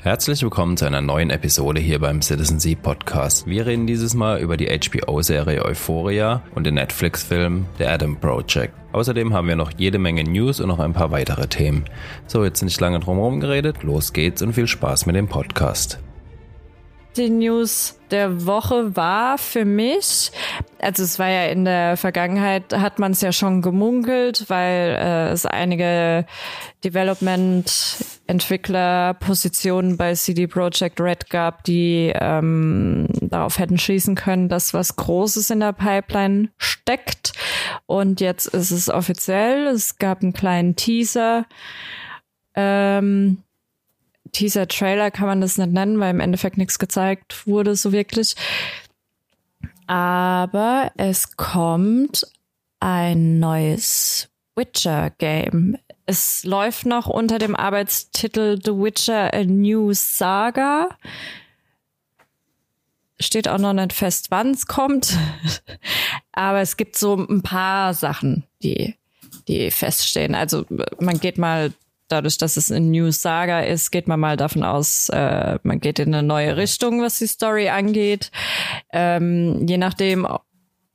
Herzlich willkommen zu einer neuen Episode hier beim Citizen Sea Podcast. Wir reden dieses Mal über die HBO-Serie Euphoria und den Netflix-Film The Adam Project. Außerdem haben wir noch jede Menge News und noch ein paar weitere Themen. So, jetzt nicht lange drumherum geredet, los geht's und viel Spaß mit dem Podcast die News der Woche war für mich, also es war ja in der Vergangenheit, hat man es ja schon gemunkelt, weil äh, es einige Development-Entwickler-Positionen bei CD Projekt Red gab, die ähm, darauf hätten schließen können, dass was Großes in der Pipeline steckt. Und jetzt ist es offiziell. Es gab einen kleinen Teaser. Ähm, Teaser-Trailer kann man das nicht nennen, weil im Endeffekt nichts gezeigt wurde, so wirklich. Aber es kommt ein neues Witcher-Game. Es läuft noch unter dem Arbeitstitel The Witcher A New Saga. Steht auch noch nicht fest, wann es kommt. Aber es gibt so ein paar Sachen, die, die feststehen. Also man geht mal dadurch, dass es ein New Saga ist, geht man mal davon aus, äh, man geht in eine neue Richtung, was die Story angeht. Ähm, je nachdem,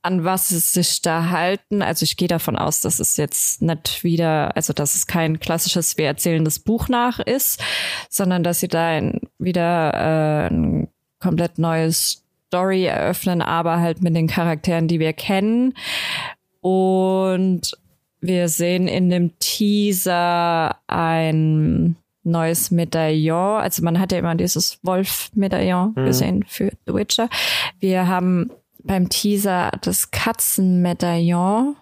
an was es sich da halten. Also ich gehe davon aus, dass es jetzt nicht wieder, also dass es kein klassisches wir erzählendes Buch nach ist, sondern dass sie da ein, wieder äh, ein komplett neues Story eröffnen, aber halt mit den Charakteren, die wir kennen. Und wir sehen in dem Teaser ein neues Medaillon. Also man hat ja immer dieses Wolf-Medaillon mhm. gesehen für The Witcher. Wir haben beim Teaser das Katzen-Medaillon.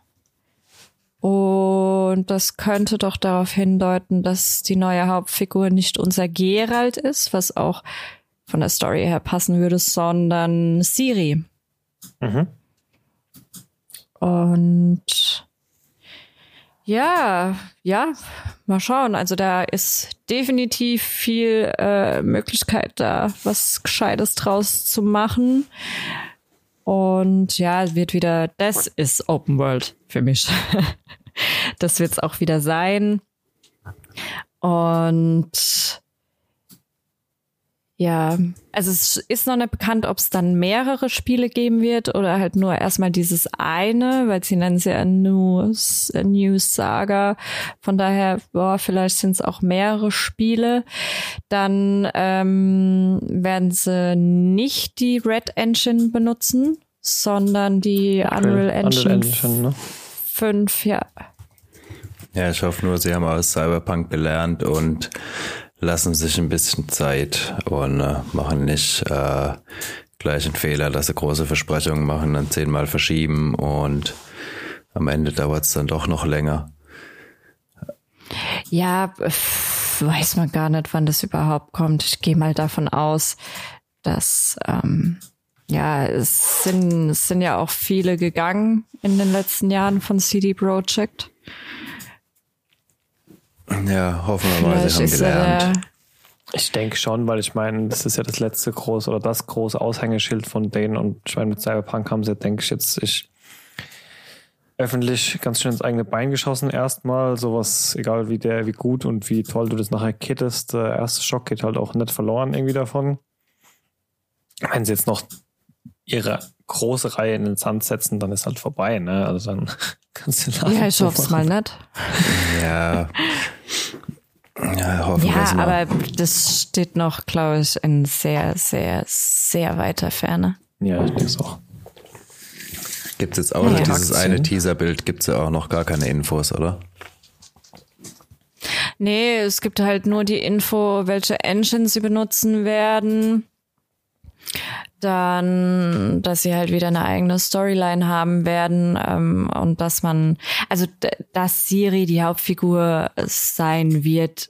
Und das könnte doch darauf hindeuten, dass die neue Hauptfigur nicht unser Geralt ist, was auch von der Story her passen würde, sondern Siri. Mhm. Und ja, ja, mal schauen. Also da ist definitiv viel äh, Möglichkeit da, was Gescheites draus zu machen. Und ja, es wird wieder, das ist Open World für mich. das wird es auch wieder sein. Und ja, also es ist noch nicht bekannt, ob es dann mehrere Spiele geben wird oder halt nur erstmal dieses eine, weil sie nennen es ja News, News Saga. Von daher, boah, vielleicht sind es auch mehrere Spiele. Dann ähm, werden sie nicht die Red Engine benutzen, sondern die okay. Unreal Engine, Unreal Engine ne? 5, ja. Ja, ich hoffe nur, sie haben aus Cyberpunk gelernt und lassen sich ein bisschen Zeit und äh, machen nicht äh, gleich einen Fehler, dass sie große Versprechungen machen, dann zehnmal verschieben und am Ende dauert es dann doch noch länger. Ja, weiß man gar nicht, wann das überhaupt kommt. Ich gehe mal davon aus, dass ähm, ja, es sind, es sind ja auch viele gegangen in den letzten Jahren von CD Projekt. Ja, hoffen wir mal, sie haben gelernt. Ich denke schon, weil ich meine, das ist ja das letzte große oder das große Aushängeschild von denen und ich meine, mit Cyberpunk haben sie, denke ich, jetzt ich öffentlich ganz schön ins eigene Bein geschossen erstmal. Sowas, egal wie der, wie gut und wie toll du das nachher kittest, der erste Schock geht halt auch nicht verloren irgendwie davon. Wenn sie jetzt noch ihre große Reihe in den Sand setzen, dann ist halt vorbei, ne? Also dann kannst du Ja, ich hoffe es mal nicht. Ja. Ja, hoffen ja aber das steht noch, glaube ich, in sehr, sehr, sehr weiter Ferne. Ja, ich denke es auch. Gibt es jetzt auch ja, dieses eine Teaserbild, gibt es ja auch noch gar keine Infos, oder? Nee, es gibt halt nur die Info, welche Engines sie benutzen werden dann, dass sie halt wieder eine eigene Storyline haben werden ähm, und dass man, also dass Siri die Hauptfigur sein wird,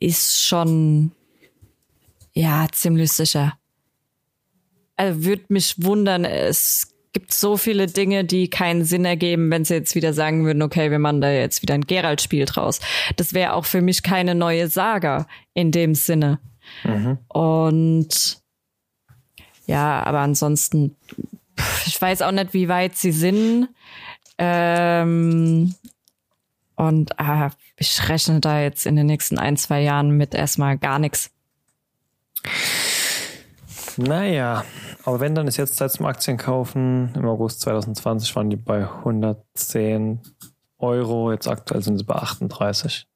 ist schon ja ziemlich sicher. Also würde mich wundern, es gibt so viele Dinge, die keinen Sinn ergeben, wenn sie jetzt wieder sagen würden, okay, wir machen da jetzt wieder ein Geralt-Spiel draus. Das wäre auch für mich keine neue Saga in dem Sinne. Mhm. Und ja, aber ansonsten, ich weiß auch nicht, wie weit sie sind. Ähm, Und äh, ich rechne da jetzt in den nächsten ein, zwei Jahren mit erstmal gar nichts. Naja, aber wenn, dann ist jetzt Zeit zum Aktien kaufen. Im August 2020 waren die bei 110 Euro. Jetzt aktuell sind sie bei 38.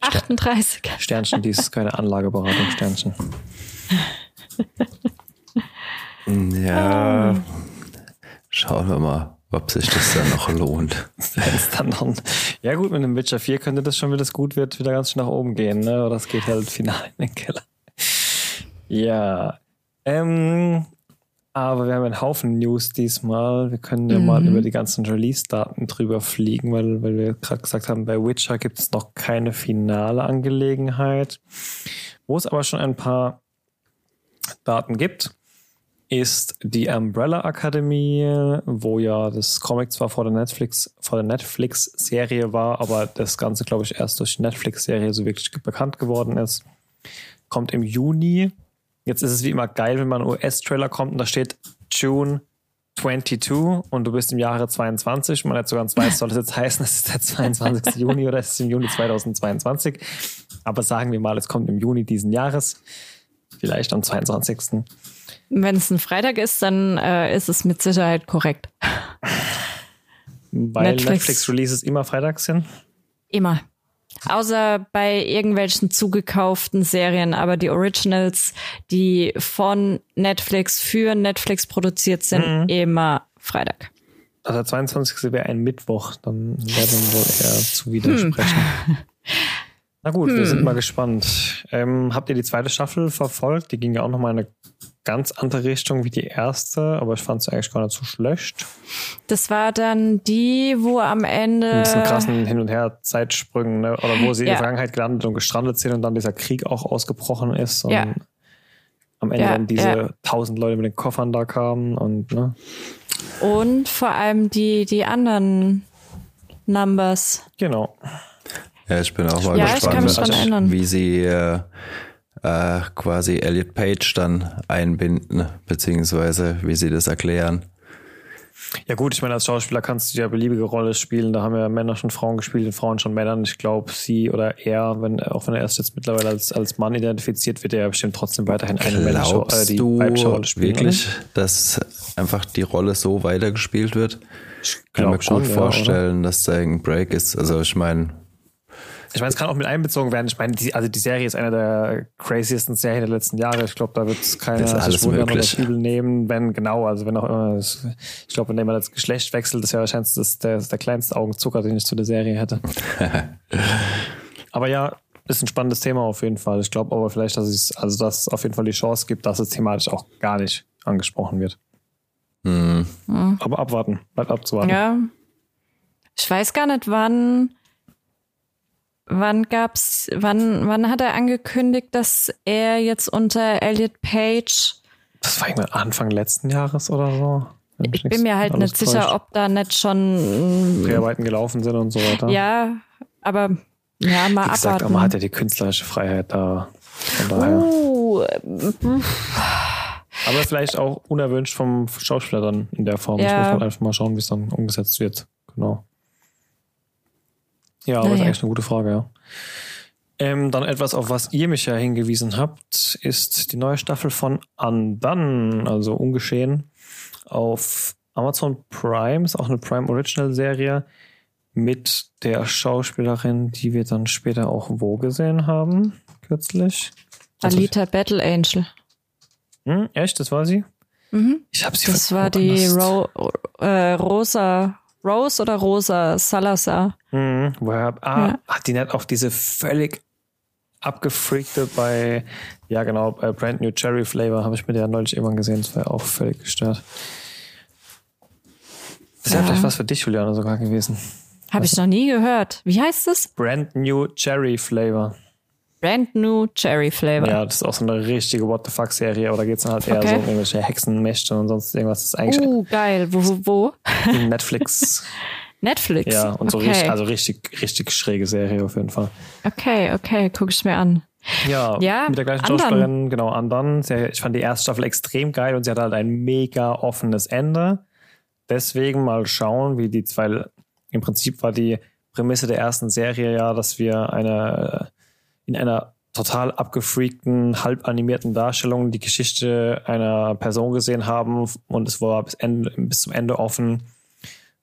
38. Sternchen, dies ist keine Anlageberatung, Sternchen. Ja, schauen wir mal, ob sich das dann noch lohnt. Dann noch, ja gut, mit einem Witcher 4 könnte das schon, wenn das gut wird, wieder ganz schön nach oben gehen, ne? Oder es geht halt final in den Keller. Ja. Ähm, aber wir haben einen Haufen News diesmal. Wir können ja Mhm. mal über die ganzen Release-Daten drüber fliegen, weil, weil wir gerade gesagt haben, bei Witcher gibt es noch keine finale Angelegenheit. Wo es aber schon ein paar Daten gibt, ist die Umbrella Akademie, wo ja das Comic zwar vor der Netflix, vor der Netflix-Serie war, aber das Ganze, glaube ich, erst durch die Netflix-Serie so wirklich bekannt geworden ist. Kommt im Juni. Jetzt ist es wie immer geil, wenn man US-Trailer kommt und da steht June 22 und du bist im Jahre 22. Man hat sogar ganz weiß, soll das jetzt heißen, es ist der 22. Juni oder es ist im Juni 2022. Aber sagen wir mal, es kommt im Juni diesen Jahres. Vielleicht am 22. Wenn es ein Freitag ist, dann äh, ist es mit Sicherheit korrekt. Weil Netflix- Netflix-Releases immer freitags sind. Immer. Außer bei irgendwelchen zugekauften Serien, aber die Originals, die von Netflix für Netflix produziert sind, immer Freitag. Also der 22. wäre ein Mittwoch, dann wäre dann wohl eher zu widersprechen. Na gut, wir sind mal gespannt. Ähm, habt ihr die zweite Staffel verfolgt? Die ging ja auch nochmal in eine ganz andere Richtung wie die erste, aber ich fand sie eigentlich gar nicht so schlecht. Das war dann die, wo am Ende. Mit diesen krassen Hin- und Her-Zeitsprüngen, ne? oder wo sie in Ja. der Vergangenheit gelandet und gestrandet sind und dann dieser Krieg auch ausgebrochen ist und Ja. am Ende Ja, dann diese ja. tausend Leute mit den Koffern da kamen und ne? Und vor allem die, die anderen Numbers. Genau. Ja, ich bin auch mal Ja, ich gespannt, kann mich dran erinnern. wie sie äh, äh, quasi Elliot Page dann einbinden, beziehungsweise wie sie das erklären. Ja gut, ich meine, als Schauspieler kannst du ja beliebige Rolle spielen. Da haben ja Männer schon Frauen gespielt und Frauen schon Männern. Ich glaube, sie oder er, wenn, auch wenn er erst jetzt mittlerweile als, als Mann identifiziert wird, er ja bestimmt trotzdem weiterhin eine männliche äh, die du Rolle spielen. wirklich, dass einfach die Rolle so weitergespielt wird? Ich kann mir gut schon, ja, vorstellen, dass da ein Break ist. Also ich meine, Ich meine, es kann auch mit einbezogen werden. Ich meine, die, also die Serie ist eine der craziesten Serien der letzten Jahre. Ich glaube, da wird es keiner Ist alles sich wundern oder möglich. übel nehmen, wenn, genau, also wenn auch immer, ich glaube, wenn jemand das Geschlecht wechselt, ist ja wahrscheinlich das, der, der kleinste Augenzucker, den ich zu der Serie hätte. aber ja, ist ein spannendes Thema auf jeden Fall. Ich glaube aber vielleicht, dass es, also dass es auf jeden Fall die Chance gibt, dass es thematisch auch gar nicht angesprochen wird. hm, Aber abwarten, bleibt abzuwarten. Ja. Ich weiß gar nicht, wann. Wann gab's, wann, wann hat er angekündigt, dass er jetzt unter Elliot Page Das war irgendwann Anfang letzten Jahres oder so. Wenn Ich bin mir halt nicht sicher, täuscht. ob da nicht schon. Dreharbeiten gelaufen sind und so weiter. Ja, aber ja, mal Wie gesagt, abwarten. man hat ja die künstlerische Freiheit da. Uh, Aber vielleicht auch unerwünscht vom Schauspieler dann in der Form. Ja. Das muss man einfach mal schauen, wie es dann umgesetzt wird. Genau. Ja, aber Naja. ist eigentlich eine gute Frage, ja. Ähm, dann etwas, auf was ihr mich ja hingewiesen habt, ist die neue Staffel von Undone, also ungeschehen, auf Amazon Prime, ist auch eine Prime Original Serie mit der Schauspielerin, die wir dann später auch wo gesehen haben, kürzlich. Also, Alita Battle Angel. hm, echt, das war sie? Mhm. Ich habe sie Das war die Ro äh, Rosa, Rose oder Rosa Salazar. Mhm, woher, ah, Ja. hat die nicht auch diese völlig abgefreakte bei, ja genau, bei Brand New Cherry Flavor habe ich mir ja neulich irgendwann gesehen, das war ja auch völlig gestört. Das ist ja Ja. vielleicht was für dich, Juliane, sogar gewesen. Habe ich noch nie gehört. Wie heißt es? Brand New Cherry Flavor. Brand New Cherry Flavor. Ja, das ist auch so eine richtige What the fuck Serie, aber da geht es dann halt eher Okay. so um irgendwelche Hexenmächte und sonst irgendwas. Das ist eigentlich Uh, geil. Wo, wo, Netflix. Netflix. ja, und so okay. richtig, also richtig, richtig schräge Serie auf jeden Fall. Okay, okay, guck ich mir an. Ja, Ja, mit der gleichen Andern. Schauspielerin, genau, Andern. Sehr- Ich fand die erste Staffel extrem geil und sie hat halt ein mega offenes Ende. Deswegen mal schauen, wie die zwei, im Prinzip war die Prämisse der ersten Serie ja, dass wir eine in einer total abgefreakten, halb animierten Darstellung die Geschichte einer Person gesehen haben und es war bis, Ende, bis zum Ende offen,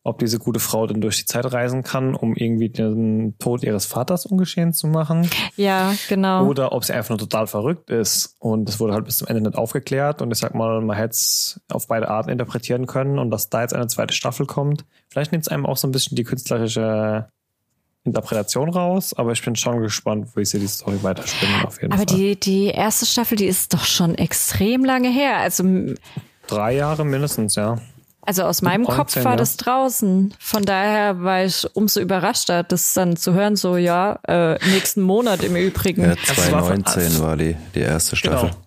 ob diese gute Frau denn durch die Zeit reisen kann, um irgendwie den Tod ihres Vaters ungeschehen zu machen. Ja, genau. Oder ob sie einfach nur total verrückt ist. Und es wurde halt bis zum Ende nicht aufgeklärt. Und ich sag mal, man hätte es auf beide Arten interpretieren können. Und dass da jetzt eine zweite Staffel kommt, vielleicht nimmt es einem auch so ein bisschen die künstlerische Interpretation raus, aber ich bin schon gespannt, wie sie die Story weiterspinnen auf jeden Aber Fall. die, die erste Staffel, die ist doch schon extrem lange her. Also, Drei Jahre mindestens, ja. also aus meinem 19, Kopf war ja. das draußen. Von daher war ich umso überraschter, das dann zu hören, so ja, äh, nächsten Monat im Übrigen. Ja, es war von 2019 war die, die erste Staffel. Genau.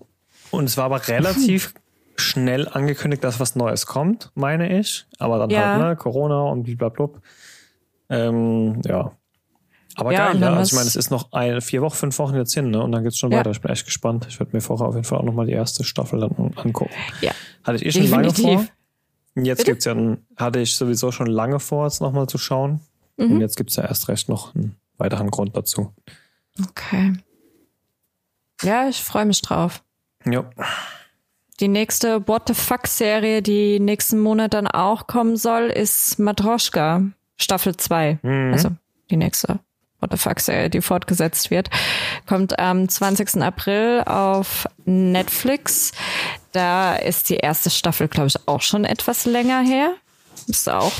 Und es war aber relativ schnell angekündigt, dass was Neues kommt, meine ich. Aber dann Ja. halt, ne, Corona und blablabla. Ähm, ja. Aber Ja, geil, ja. Also ich meine, es ist noch ein, vier Wochen, fünf Wochen jetzt hin, ne? Und dann geht's schon Ja. weiter. Ich bin echt gespannt. Ich werde mir vorher auf jeden Fall auch nochmal die erste Staffel dann angucken. Ja. Hatte ich eh schon lange Definitiv. vor. Und jetzt Bitte? gibt's ja, hatte ich sowieso schon lange vor, es nochmal zu schauen. Mhm. Und jetzt gibt's ja erst recht noch einen weiteren Grund dazu. Okay. Ja, ich freue mich drauf. Ja. Die nächste What the Fuck-Serie, die nächsten Monat dann auch kommen soll, ist Matroschka, Staffel 2. Mhm. Also die nächste What the Fuck-Serie, die fortgesetzt wird. Kommt am 20. April auf Netflix. Da ist die erste Staffel, glaube ich, auch schon etwas länger her. Ist auch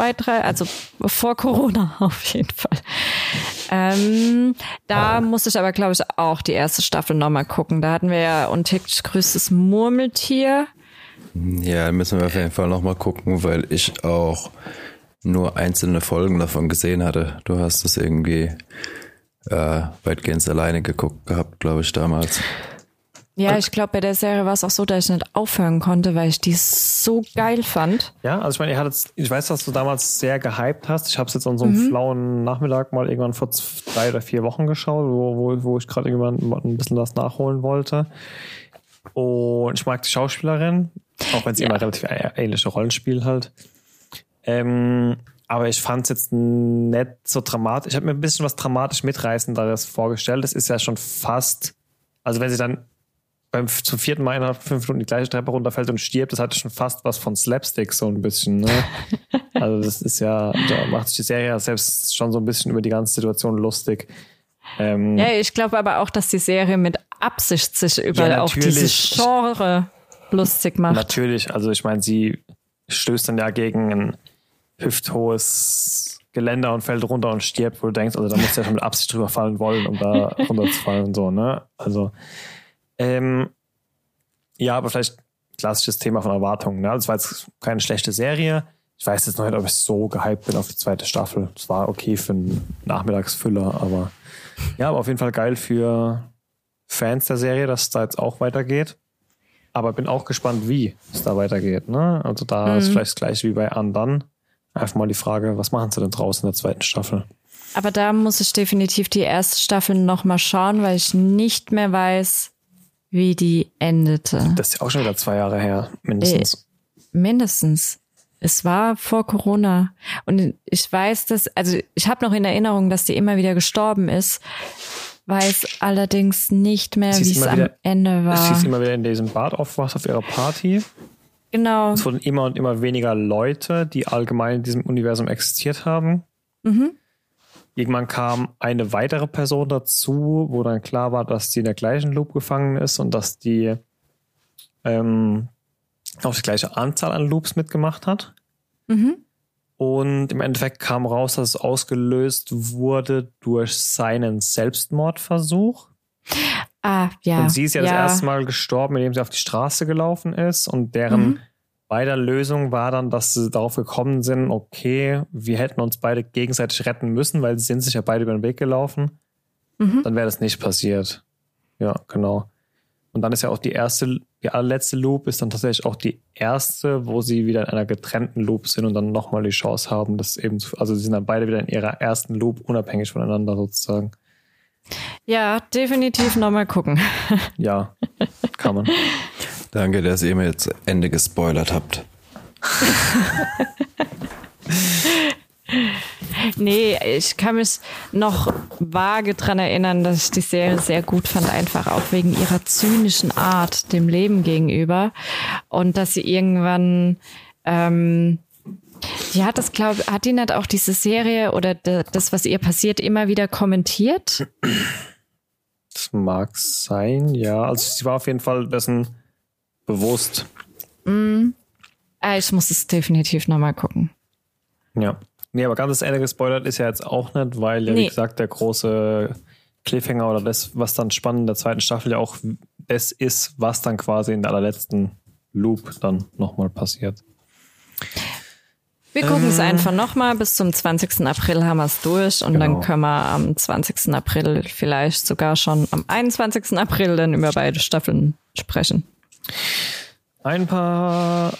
zwei, drei, also vor Corona auf jeden Fall. Ähm, da muss ich aber, glaube ich, auch die erste Staffel nochmal gucken. Da hatten wir ja Untickt größtes Murmeltier. Ja, müssen wir auf jeden Fall nochmal gucken, weil ich auch nur einzelne Folgen davon gesehen hatte. Du hast es irgendwie äh, weitgehend alleine geguckt gehabt, glaube ich, damals. Ja, ich glaube, bei der Serie war es auch so, dass ich nicht aufhören konnte, weil ich die so geil fand. Ja, also ich meine, ihr hattet, ich weiß, dass du damals sehr gehypt hast. Ich habe es jetzt an so einem flauen Nachmittag mal irgendwann vor drei oder vier Wochen geschaut, wo, wo, wo ich gerade irgendwann ein bisschen was nachholen wollte. Und ich mag die Schauspielerin, auch wenn sie Ja. immer relativ ähnliche Rollen spielt halt. Ähm, aber ich fand es jetzt nicht so dramatisch. Ich habe mir ein bisschen was dramatisch mitreißenderes vorgestellt. Das ist ja schon fast, also wenn sie dann beim zum vierten Mal innerhalb von fünf Minuten die gleiche Treppe runterfällt und stirbt, das hatte schon fast was von Slapstick so ein bisschen. Ne? also das ist ja, da macht sich die Serie ja selbst schon so ein bisschen über die ganze Situation lustig. Ähm, Ja, ich glaube aber auch, dass die Serie mit Absicht sich über Ja, auch dieses natürlich. Genre lustig macht. Natürlich, also ich meine, sie stößt dann ja gegen ein hüfthohes Geländer und fällt runter und stirbt, wo du denkst, also da musst du ja schon mit Absicht drüber fallen wollen, um da runterzufallen und so, ne? Also, ähm, ja, aber vielleicht klassisches Thema von Erwartungen, ne? Das war jetzt keine schlechte Serie. Ich weiß jetzt noch nicht, ob ich so gehypt bin auf die zweite Staffel. Es war okay für einen Nachmittagsfüller, aber ja, aber auf jeden Fall geil für Fans der Serie, dass es da jetzt auch weitergeht. Aber bin auch gespannt, wie es da weitergeht. Ne? Also da ist vielleicht das gleiche wie bei Undone. Einfach mal die Frage, was machen sie denn draußen in der zweiten Staffel? Aber da muss ich definitiv die erste Staffel noch mal schauen, weil ich nicht mehr weiß, wie die endete. Das ist ja auch schon wieder zwei Jahre her, mindestens. Mindestens. Es war vor Corona. Und ich weiß, dass, also ich habe noch in Erinnerung, dass die immer wieder gestorben ist, weiß allerdings nicht mehr, wie es am Ende war. Sie ist immer wieder in diesem Bad aufgewacht auf ihrer Party. Genau. Es wurden immer und immer weniger Leute, die allgemein in diesem Universum existiert haben. Mhm. Irgendwann kam eine weitere Person dazu, wo dann klar war, dass die in der gleichen Loop gefangen ist und dass die ähm, auch die gleiche Anzahl an Loops mitgemacht hat. Mhm. Und im Endeffekt kam raus, dass es ausgelöst wurde durch seinen Selbstmordversuch. Ah, ja. Und sie ist ja, das erste Mal gestorben, indem sie auf die Straße gelaufen ist. Und deren Mhm. beider Lösung war dann, dass sie darauf gekommen sind, okay, wir hätten uns beide gegenseitig retten müssen, weil sie sind sich ja beide über den Weg gelaufen. Mhm. Dann wäre das nicht passiert. Ja, genau. Und dann ist ja auch die erste, die allerletzte Loop ist dann tatsächlich auch die erste, wo sie wieder in einer getrennten Loop sind und dann nochmal die Chance haben, das eben zu, also sie sind dann beide wieder in ihrer ersten Loop unabhängig voneinander sozusagen. Ja, definitiv nochmal gucken. Ja, kann man. Danke, dass ihr mir jetzt Ende gespoilert habt. Nee, ich kann mich noch vage dran erinnern, dass ich die Serie sehr gut fand, einfach auch wegen ihrer zynischen Art dem Leben gegenüber. Und dass sie irgendwann, ähm, die hat das, glaube hat die nicht auch diese Serie oder das, was ihr passiert, immer wieder kommentiert? Das mag sein, ja. Also sie war auf jeden Fall dessen bewusst. Mm. Ich muss es definitiv nochmal gucken. Ja. Nee, aber ganz das Ende gespoilert ist ja jetzt auch nicht, weil ja, nee. wie gesagt, der große Cliffhanger oder das, was dann spannend in der zweiten Staffel ja auch das ist, was dann quasi in der allerletzten Loop dann nochmal passiert. Wir gucken es äh. einfach nochmal. Bis zum 20. April haben wir es durch und genau. dann können wir am 20. April vielleicht sogar schon am 21. April dann über beide Staffeln sprechen. Ein paar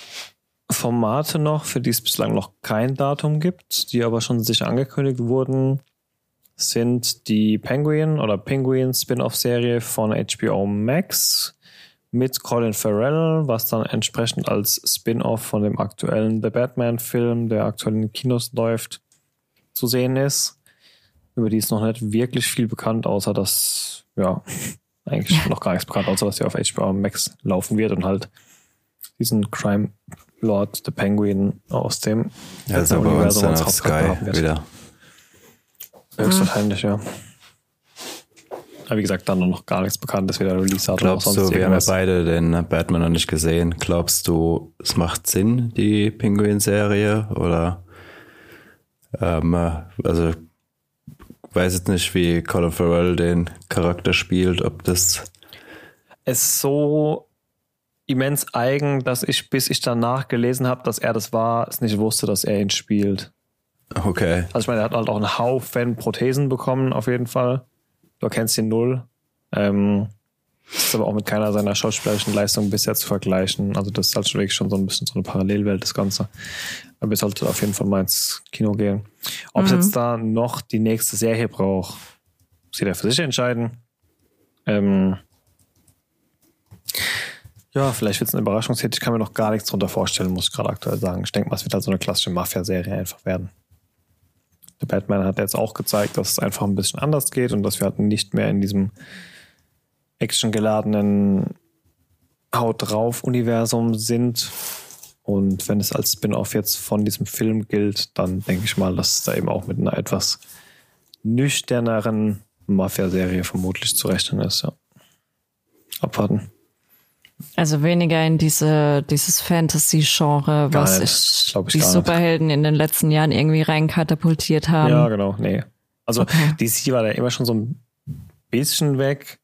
Formate noch, für die es bislang noch kein Datum gibt, die aber schon sicher angekündigt wurden, sind die Penguin oder Penguin Spin-off-Serie von HBO Max mit Colin Farrell, was dann entsprechend als Spin-off von dem aktuellen The Batman-Film, der aktuell in den Kinos läuft, zu sehen ist. Über die ist noch nicht wirklich viel bekannt, außer dass, ja, eigentlich noch gar nichts bekannt, außer dass sie auf HBO Max laufen wird und halt diesen Crime Lord the Penguin aus dem ja, also Universum uns auf Sky wieder. Höchstwahrscheinlich, ja. Aber wie gesagt, dann noch gar nichts bekannt, dass wir da Release hatten. Glaubst du, wir haben ja beide den Batman noch nicht gesehen. Glaubst du, es macht Sinn, die Penguin-Serie? Oder ähm, also weiß jetzt nicht, wie Colin Farrell den Charakter spielt, ob das es so immens eigen, dass ich, bis ich danach gelesen habe, dass er das war, es nicht wusste, dass er ihn spielt. Okay. Also ich meine, er hat halt auch einen Haufen Prothesen bekommen, auf jeden Fall. Du erkennst ihn null. Ähm, ist aber auch mit keiner seiner schauspielerischen Leistungen bisher zu vergleichen. Also das ist halt wirklich schon so ein bisschen so eine Parallelwelt, das Ganze. Aber ich sollte auf jeden Fall mal ins Kino gehen. Ob es mhm. jetzt da noch die nächste Serie braucht, muss jeder für sich entscheiden. Ähm, ja, vielleicht wird es eine Überraschungshit. Ich kann mir noch gar nichts darunter vorstellen, muss ich gerade aktuell sagen. Ich denke mal, es wird halt so eine klassische Mafia-Serie einfach werden. Der Batman hat jetzt auch gezeigt, dass es einfach ein bisschen anders geht und dass wir halt nicht mehr in diesem actiongeladenen Haut drauf Universum sind. Und wenn es als Spin-off jetzt von diesem Film gilt, dann denke ich mal, dass es da eben auch mit einer etwas nüchterneren Mafia-Serie vermutlich zu rechnen ist. Ja. Abwarten. Also weniger in diese, dieses Fantasy-Genre, was ich, ich die Superhelden nicht. in den letzten Jahren irgendwie reinkatapultiert haben. Ja, genau, nee. Also okay. DC war da immer schon so ein bisschen weg,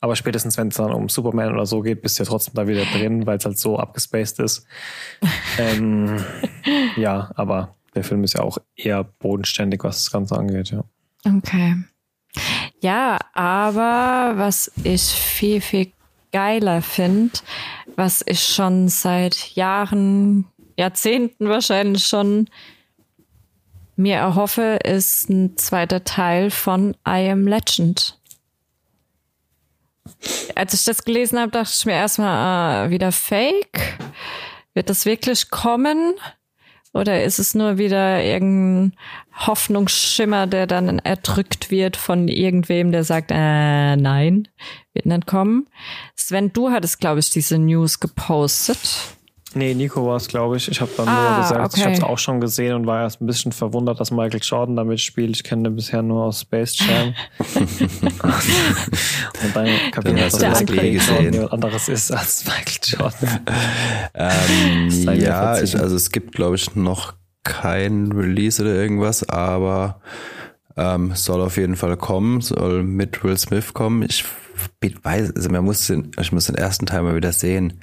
aber spätestens wenn es dann um Superman oder so geht, bist du ja trotzdem da wieder drin, weil es halt so abgespaced ist. ähm, ja, aber der Film ist ja auch eher bodenständig, was das Ganze angeht, ja. Okay. Ja, aber was ich viel, viel geiler finde, was ich schon seit Jahren, Jahrzehnten wahrscheinlich schon mir erhoffe, ist ein zweiter Teil von I Am Legend. Als ich das gelesen habe, dachte ich mir erstmal, äh, wieder Fake. Wird das wirklich kommen? Oder ist es nur wieder irgendein Hoffnungsschimmer, der dann erdrückt wird von irgendwem, der sagt, äh, nein, wird nicht kommen? Sven, du hattest, glaube ich, diese News gepostet. Nee, Nico war es, glaube ich. Ich habe dann ah, nur gesagt, okay. ich habe es auch schon gesehen und war erst ein bisschen verwundert, dass Michael Jordan damit spielt. Ich kenne den bisher nur aus Space Jam. und dann kapiert dass das Michael Jordan anderes ist als Michael Jordan. ähm, ja, ich, also es gibt, glaube ich, noch kein Release oder irgendwas, aber ähm, soll auf jeden Fall kommen, soll mit Will Smith kommen. Ich weiß, also man muss den, ich muss den ersten Teil mal wieder sehen.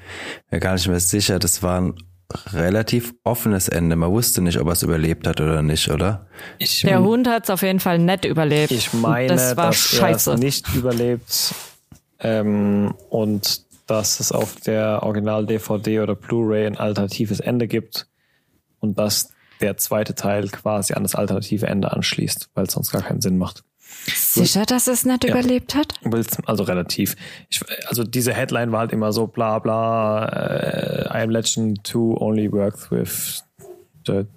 Mir gar nicht mehr sicher. Das war ein relativ offenes Ende. Man wusste nicht, ob er es überlebt hat oder nicht, oder? Ich, Der Hund hat es auf jeden Fall nett überlebt. Ich meine, das war dass scheiße. er es nicht überlebt ähm, und dass es auf der Original-DVD oder Blu-ray ein alternatives Ende gibt und dass der zweite Teil quasi an das alternative Ende anschließt, weil es sonst gar keinen Sinn macht. Sicher, dass es nicht ja. überlebt hat? Also relativ. Ich, also diese Headline war halt immer so bla bla, uh, I am Legend 2 only works with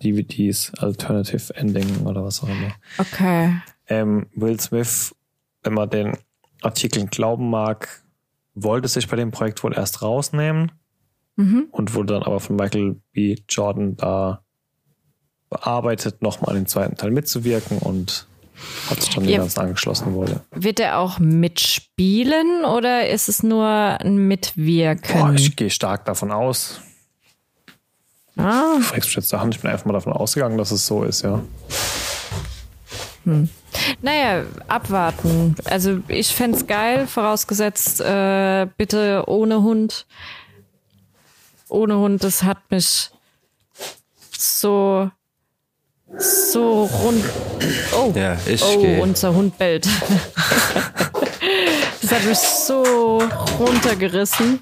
DVDs, Alternative Ending oder was auch immer. Okay. Ähm, Will Smith, wenn man den Artikeln glauben mag, wollte sich bei dem Projekt wohl erst rausnehmen Mhm. und wurde dann aber von Michael B. Jordan da bearbeitet, nochmal an den zweiten Teil mitzuwirken und hat sich dann Ja. Ganzen angeschlossen wurde. Wird er auch mitspielen oder ist es nur ein Mitwirken? Boah, ich gehe stark davon aus. ah, Du fragst mich jetzt Hand, ich bin einfach mal davon ausgegangen, dass es so ist, ja. naja, abwarten. Also ich fänd's geil, vorausgesetzt, äh, bitte ohne Hund. Ohne Hund, das hat mich so so rund. Oh, Ja, ich oh, unser Hund bellt. das hat mich so runtergerissen.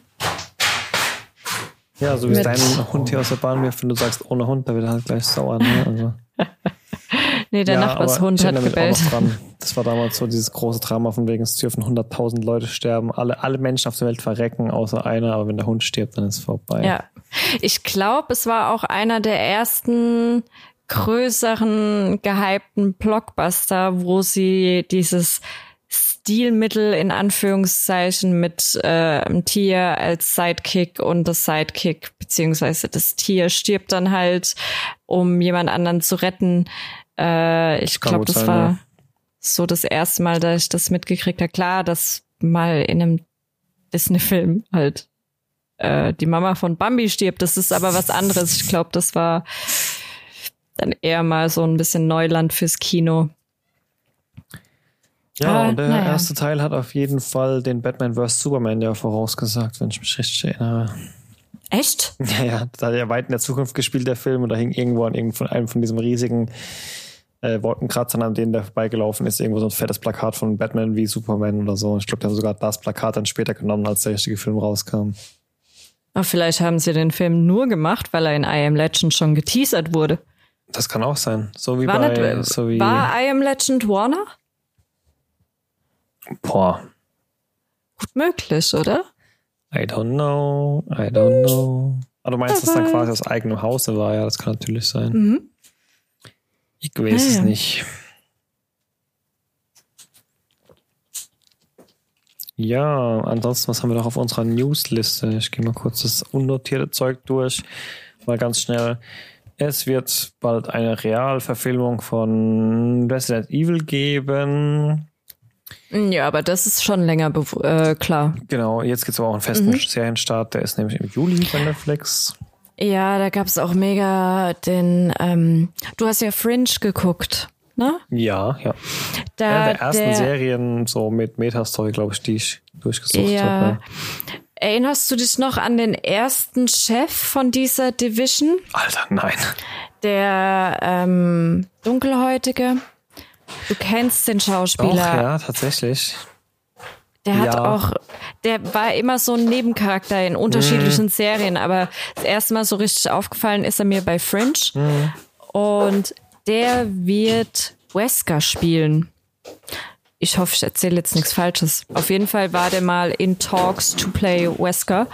Ja, so wie es dein Hund hier aus der Bahn wirft, wenn du sagst ohne Hund, da wird er halt gleich sauer. Ne? Also, Nee, der ja, Nachbarshund hat gebellt. Das war damals so dieses große Drama von wegen, es dürfen 100.000 Leute sterben, alle, alle Menschen auf der Welt verrecken, außer einer, aber wenn der Hund stirbt, dann ist es vorbei. Ja. Ich glaube, es war auch einer der ersten größeren gehypten Blockbuster, wo sie dieses Stilmittel in Anführungszeichen mit äh, einem Tier als Sidekick und das Sidekick beziehungsweise das Tier stirbt dann halt, um jemand anderen zu retten. Äh, ich glaube, das war ja. so das erste Mal, dass ich das mitgekriegt habe. Klar, dass mal in einem Disney-Film halt äh, die Mama von Bambi stirbt. Das ist aber was anderes. Ich glaube, das war dann eher mal so ein bisschen Neuland fürs Kino. Ja, Ah, und der naja. erste Teil hat auf jeden Fall den Batman vs. Superman ja vorausgesagt, wenn ich mich richtig erinnere. Echt? Ja, ja, da hat er ja weit in der Zukunft gespielt, der Film, und da hing irgendwo an irgend von einem von diesem riesigen äh, Wolkenkratzern, an denen der vorbeigelaufen ist, irgendwo so ein fettes Plakat von Batman wie Superman oder so. Ich glaube, der haben sogar das Plakat dann später genommen, als der richtige Film rauskam. Aber vielleicht haben sie den Film nur gemacht, weil er in I Am Legend schon geteasert wurde. Das kann auch sein. So wie War, bei, nicht, so wie, war I Am Legend Warner? boah, Gut möglich, oder? I don't know, I don't know. Ah, du meinst, dass dann quasi aus eigenem Hause war, ja, das kann natürlich sein. Mhm. Ich weiß es ja. nicht. Ja, ansonsten, was haben wir noch auf unserer Newsliste? Ich gehe mal kurz das unnotierte Zeug durch. Mal ganz schnell. Es wird bald eine Realverfilmung von Resident Evil geben. Ja, aber das ist schon länger äh, klar. Genau, jetzt gibt es aber auch einen festen Serienstart. Der ist nämlich im Juli bei Netflix. Ja, da gab's auch mega den. Ähm, du hast ja Fringe geguckt, ne? Ja, ja. Da Eine der ersten der- Serien so mit Metastory, glaube ich, die ich durchgesucht Ja. habe. Erinnerst du dich noch an den ersten Chef von dieser Division? Alter, nein. Der ähm, Dunkelhäutige? Du kennst den Schauspieler. ja, tatsächlich. Der hat Ja. auch, der war immer so ein Nebencharakter in unterschiedlichen Serien, aber das erste Mal so richtig aufgefallen ist er mir bei Fringe. Und der wird Wesker spielen. Ich hoffe, ich erzähle jetzt nichts Falsches. Auf jeden Fall war der mal in Talks to play Wesker.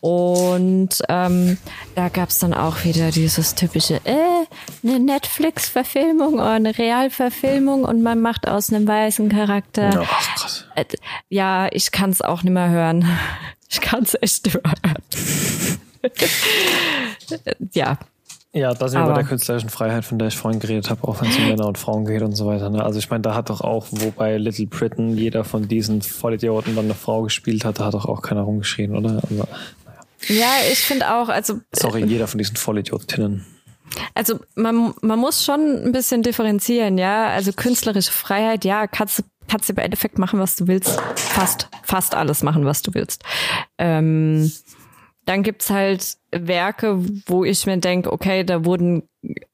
Und ähm, da gab's dann auch wieder dieses typische, äh, eine Netflix-Verfilmung oder eine Realverfilmung und man macht aus einem weißen Charakter. Ja, ach, krass. Äh, Ja, ich kann es auch nicht mehr hören. Ich kann es echt nicht mehr hören. ja, Ja, da sind wir bei der künstlerischen Freiheit, von der ich vorhin geredet habe, auch wenn es um Männer und Frauen geht und so weiter. Ne? Also ich meine, da hat doch auch, wo bei Little Britain jeder von diesen Vollidioten dann eine Frau gespielt hat, da hat doch auch keiner rumgeschrien, oder? Also, ja, ich finde auch, also sorry, jeder von diesen Vollidiotinnen. Also man, man muss schon ein bisschen differenzieren, ja. Also künstlerische Freiheit, ja, kannst du kannst du im Endeffekt machen, was du willst. Fast, fast alles machen, was du willst. Ähm, dann gibt's halt Werke, wo ich mir denke, okay, da wurden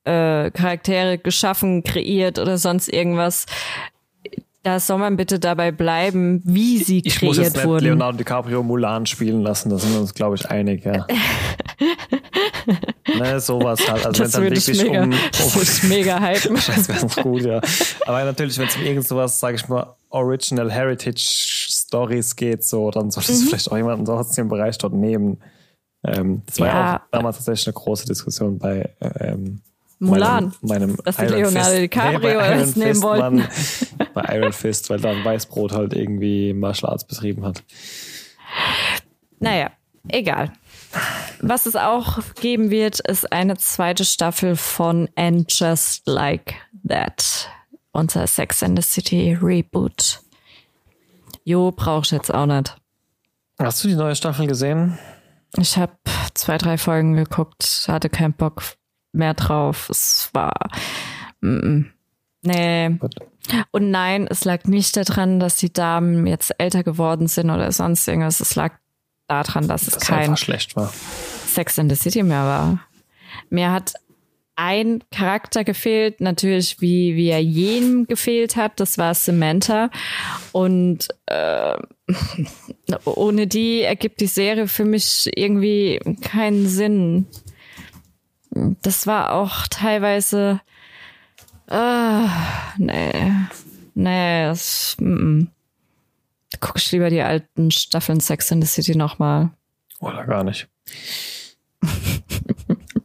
äh, Charaktere geschaffen, kreiert oder sonst irgendwas. Da soll man bitte dabei bleiben, wie sie Ich muss jetzt kreiert nicht wurden. Leonardo DiCaprio Mulan spielen lassen, da sind wir uns, glaube ich, einig, ja. ne, sowas halt. Also wenn es Das dann ich wirklich mega, um, das um würde ich mega hypen. Das wäre gut, ja. Aber natürlich, wenn es um irgend sowas, sage ich mal, Original Heritage Stories geht, so, dann sollte Mhm. es vielleicht auch jemanden sonst im Bereich dort nehmen. Ähm, das war ja auch damals tatsächlich eine große Diskussion bei ähm, Mulan. meinem, meinem Dass Iron Leonardo Fist- DiCaprio Nee, bei Iron nehmen Fist wollten. Mann, bei Iron Fist, weil da ein Weißbrot halt irgendwie Martial Arts betrieben hat. Naja, egal. Was es auch geben wird, ist eine zweite Staffel von And Just Like That. Unser Sex and the City Reboot. Jo, brauch ich jetzt auch nicht. Hast du die neue Staffel gesehen? Ich habe zwei, drei Folgen geguckt, hatte keinen Bock mehr drauf. Es war. Mm, mm. nee. Gut. Und nein, es lag nicht daran, dass die Damen jetzt älter geworden sind oder sonst irgendwas. Es lag daran, dass es Das kein schlecht war. Sex in the City mehr war. Mir hat ein Charakter gefehlt, natürlich wie, wie er jedem gefehlt hat, das war Samantha. Und äh, ohne die ergibt die Serie für mich irgendwie keinen Sinn. Das war auch teilweise. Äh, nee. Nee, das, mm. guck ich lieber die alten Staffeln Sex in the City nochmal. Oder gar nicht.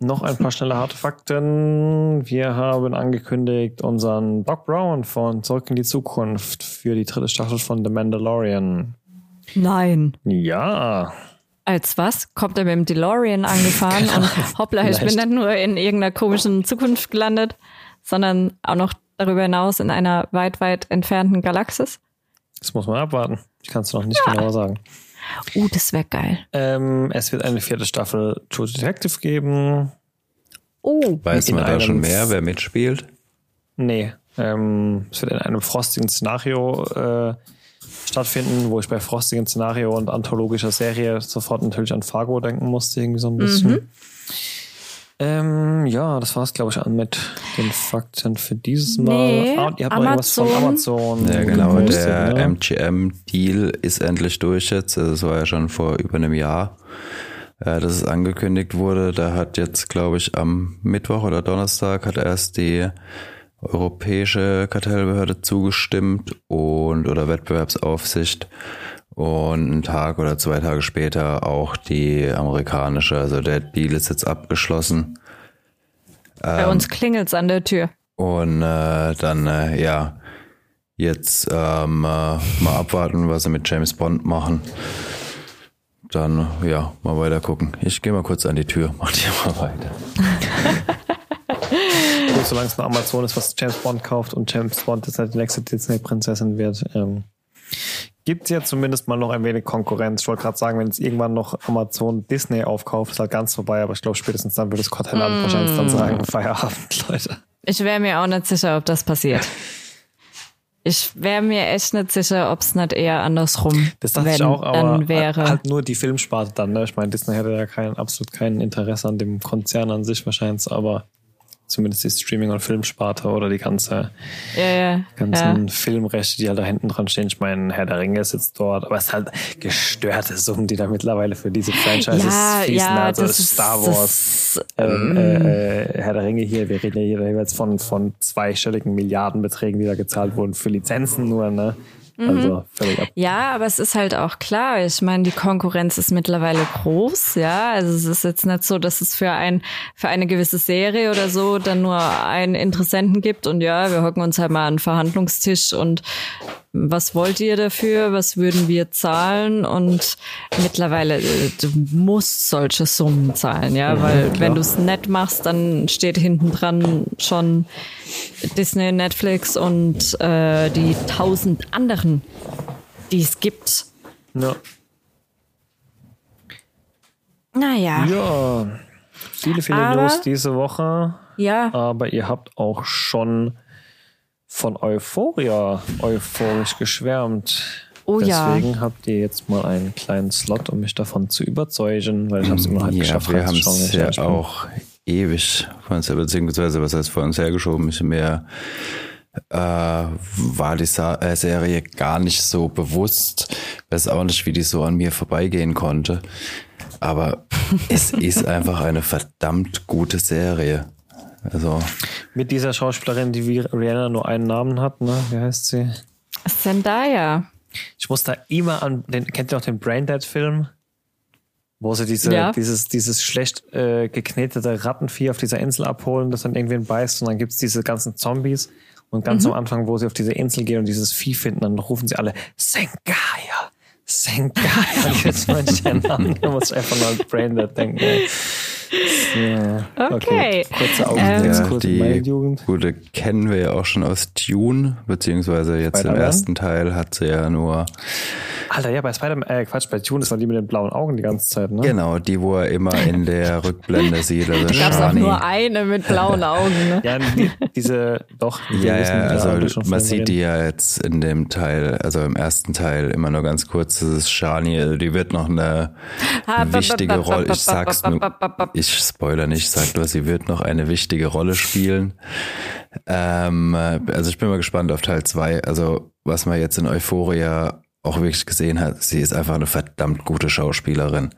Noch ein paar schnelle harte Fakten. Wir haben angekündigt unseren Doc Brown von Zurück in die Zukunft für die dritte Staffel von The Mandalorian. Nein. Ja, Als was? Kommt er mit dem DeLorean angefahren und hoppla, ich bin nicht nur in irgendeiner komischen Zukunft gelandet, sondern auch noch darüber hinaus in einer weit, weit entfernten Galaxis? das muss man abwarten. Ich kann es noch nicht genauer sagen. Uh, das wäre geil. Ähm, es wird eine vierte Staffel True Detective geben. Oh, Weiß man da schon mehr, wer mitspielt? Nee, ähm, es wird in einem frostigen Szenario äh, stattfinden, wo ich bei frostigen Szenario und anthologischer Serie sofort natürlich an Fargo denken musste, irgendwie so ein bisschen. Ähm, ja, das war's, glaube ich, an mit den Fakten für dieses Mal. Nee, ah, und ihr habt noch irgendwas von Amazon. Amazon. Ja, genau. gepostet, Der ne? MGM-Deal ist endlich durch jetzt. Also, Das war ja schon vor über einem Jahr, äh, dass es angekündigt wurde. Da hat jetzt, glaube ich, am Mittwoch oder Donnerstag hat erst die europäische Kartellbehörde zugestimmt und oder Wettbewerbsaufsicht und einen Tag oder zwei Tage später auch die amerikanische. Also der Deal ist jetzt abgeschlossen. bei uns klingelt's an der Tür. Und äh, dann, äh, ja, jetzt ähm, äh, mal abwarten, was sie mit James Bond machen. Dann, ja, mal weiter gucken. Ich gehe mal kurz an die Tür, mach die mal weiter. Solange es nur Amazon ist, was James Bond kauft und James Bond jetzt halt die nächste Disney-Prinzessin wird, ähm, gibt es ja zumindest mal noch ein wenig Konkurrenz. Ich wollte gerade sagen, wenn es irgendwann noch Amazon Disney aufkauft, ist halt ganz vorbei, aber ich glaube, spätestens dann würde Scott-Helland Mm. wahrscheinlich dann sagen, Feierabend, Leute. Ich wäre mir auch nicht sicher, ob das passiert. Ich wäre mir echt nicht sicher, ob es nicht eher andersrum Das dachte wenn, ich auch, aber wäre. halt nur die Filmsparte dann. Ne? Ich meine, Disney hätte ja kein, absolut kein Interesse an dem Konzern an sich wahrscheinlich, aber zumindest die Streaming- und Filmsparte oder die ganze ja, ja, ganzen ja. Filmrechte, die halt da hinten dran stehen. Ich meine, Herr der Ringe ist jetzt dort, aber es ist halt gestörte Summen, die da mittlerweile für diese Franchises fließen. also ist Star Wars, ähm, äh, äh, Herr der Ringe hier, wir reden ja hier jeweils von, von zweistelligen Milliardenbeträgen, die da gezahlt wurden für Lizenzen nur, ne? Mhm. Also völlig ab. Ja, aber es ist halt auch klar. Ich meine, die Konkurrenz ist mittlerweile groß, ja. Also es ist jetzt nicht so, dass es für ein für eine gewisse Serie oder so dann nur einen Interessenten gibt und ja, wir hocken uns halt mal an den Verhandlungstisch und was wollt ihr dafür? Was würden wir zahlen? Und mittlerweile äh, du musst solche Summen zahlen, ja, weil klar. wenn du es nett machst, dann steht hinten dran schon Disney, Netflix und äh, die tausend anderen, die es gibt. Ja. Naja, ja, viele, viele Aber- News diese Woche, ja. aber ihr habt auch schon von Euphoria euphorisch geschwärmt. Oh ja. Deswegen habt ihr jetzt mal einen kleinen Slot, um mich davon zu überzeugen, weil ich habe es immer noch nicht Ja, geschafft, wir haben es ich ja auch ewig vor uns, beziehungsweise was heißt vor uns hergeschoben, ist mir äh, war die Sa äh, Serie gar nicht so bewusst. Weiß auch nicht, wie die so an mir vorbeigehen konnte. Aber es ist einfach eine verdammt gute Serie. Also, Mit dieser Schauspielerin, die wie Rihanna nur einen Namen hat, ne? Wie heißt sie? Zendaya. Ich muss da immer an den, kennt ihr auch den Braindead-Film? Wo sie diese, Ja. dieses, dieses schlecht äh, geknetete Rattenvieh auf dieser Insel abholen, das dann irgendwen beißt und dann gibt's diese ganzen Zombies. Und ganz am Anfang, wo sie auf diese Insel gehen und dieses Vieh finden, dann rufen sie alle Sengaya, Sengaya. Und jetzt der Namen, da muss ich einfach nur an Braindead denken. ey. Ja, Okay. Kurze Augen, Ähm, Ja, meine Jugend. gute kennen wir ja auch schon aus Dune, beziehungsweise jetzt im ersten Teil hat sie ja nur, Alter, ja, bei Spider-Man, äh, Quatsch, bei Tune, das war die mit den blauen Augen die ganze Zeit, ne? genau, die, wo er immer in der Rückblende sieht, also Da gab es auch nur eine mit blauen Augen. Ne? Ja, die, diese, doch. wir Ja, ja, also man sieht die ja jetzt in dem Teil, also im ersten Teil immer nur ganz kurz, das ist Shani, also die wird noch eine wichtige Rolle, ich sag's nur, ich spoiler nicht, ich sag nur, sie wird noch eine wichtige Rolle spielen. Ähm, also ich bin mal gespannt auf Teil zwei. also was man jetzt in Euphoria auch wirklich gesehen hat, sie ist einfach eine verdammt gute Schauspielerin.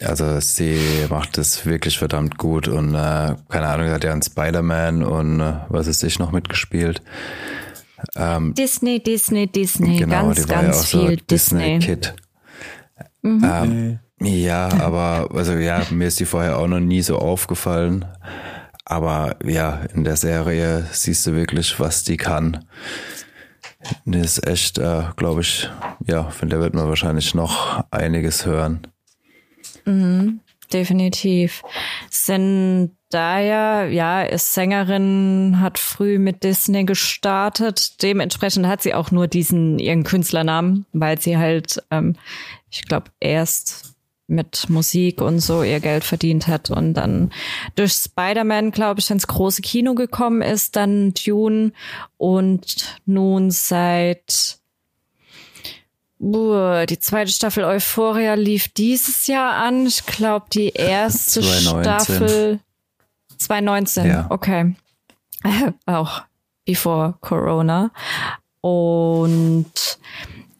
Also sie macht es wirklich verdammt gut und äh, keine Ahnung, sie hat ja in Spider-Man und äh, was ist ich noch mitgespielt. Disney, Disney, Disney. Genau, ganz, die war ja ganz auch so viel Disney. Disney-Kid. Ähm, ja, aber also ja, mir ist die vorher auch noch nie so aufgefallen. Aber ja, in der Serie siehst du wirklich, was die kann. Die ist echt, äh, glaube ich, ja, von der wird man wahrscheinlich noch einiges hören. Definitiv. Zendaya, ja, ist Sängerin, hat früh mit Disney gestartet. Dementsprechend hat sie auch nur diesen ihren Künstlernamen, weil sie halt, ähm, ich glaube, erst mit Musik und so ihr Geld verdient hat und dann durch Spider-Man, glaube ich, ins große Kino gekommen ist, dann Dune und nun seit Uh, die zweite Staffel Euphoria lief dieses Jahr an. Ich glaube, die erste 2019. Staffel 2019. Ja. Okay. Auch before Corona. Und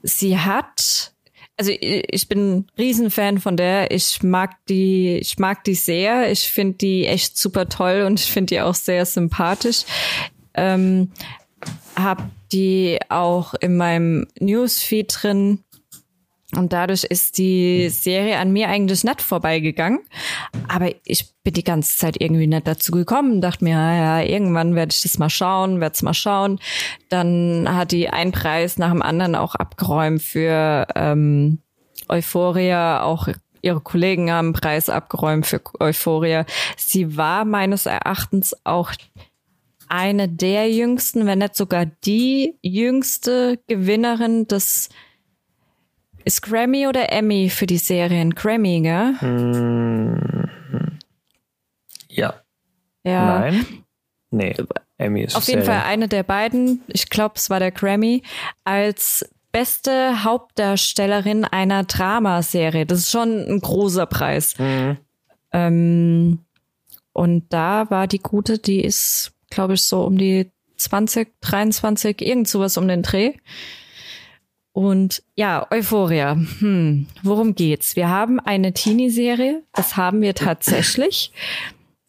sie hat, also ich bin Riesenfan von der. Ich mag die, ich mag die sehr. Ich finde die echt super toll und ich finde die auch sehr sympathisch. Ähm, hab die auch in meinem Newsfeed drin. Und dadurch ist die Serie an mir eigentlich nicht vorbeigegangen. Aber ich bin die ganze Zeit irgendwie nicht dazu gekommen. Dachte mir, ja, ja, irgendwann werde ich das mal schauen, werde es mal schauen. Dann hat die einen Preis nach dem anderen auch abgeräumt für ähm, Euphoria. Auch ihre Kollegen haben einen Preis abgeräumt für Euphoria. Sie war meines Erachtens auch eine der jüngsten, wenn nicht sogar die jüngste Gewinnerin des ist Grammy oder Emmy für die Serien? Grammy, gell? Ja. Ja. Nein. Nee. Emmy ist Auf jeden Serie. Fall eine der beiden, ich glaube, es war der Grammy, als beste Hauptdarstellerin einer Dramaserie. Das ist schon ein großer Preis. Ähm, und da war die gute, die ist, glaube ich, so um die 20, 23, irgend sowas um den Dreh. Und ja, Euphoria. Hm, worum geht's? Wir haben eine Teenie-Serie. Das haben wir tatsächlich.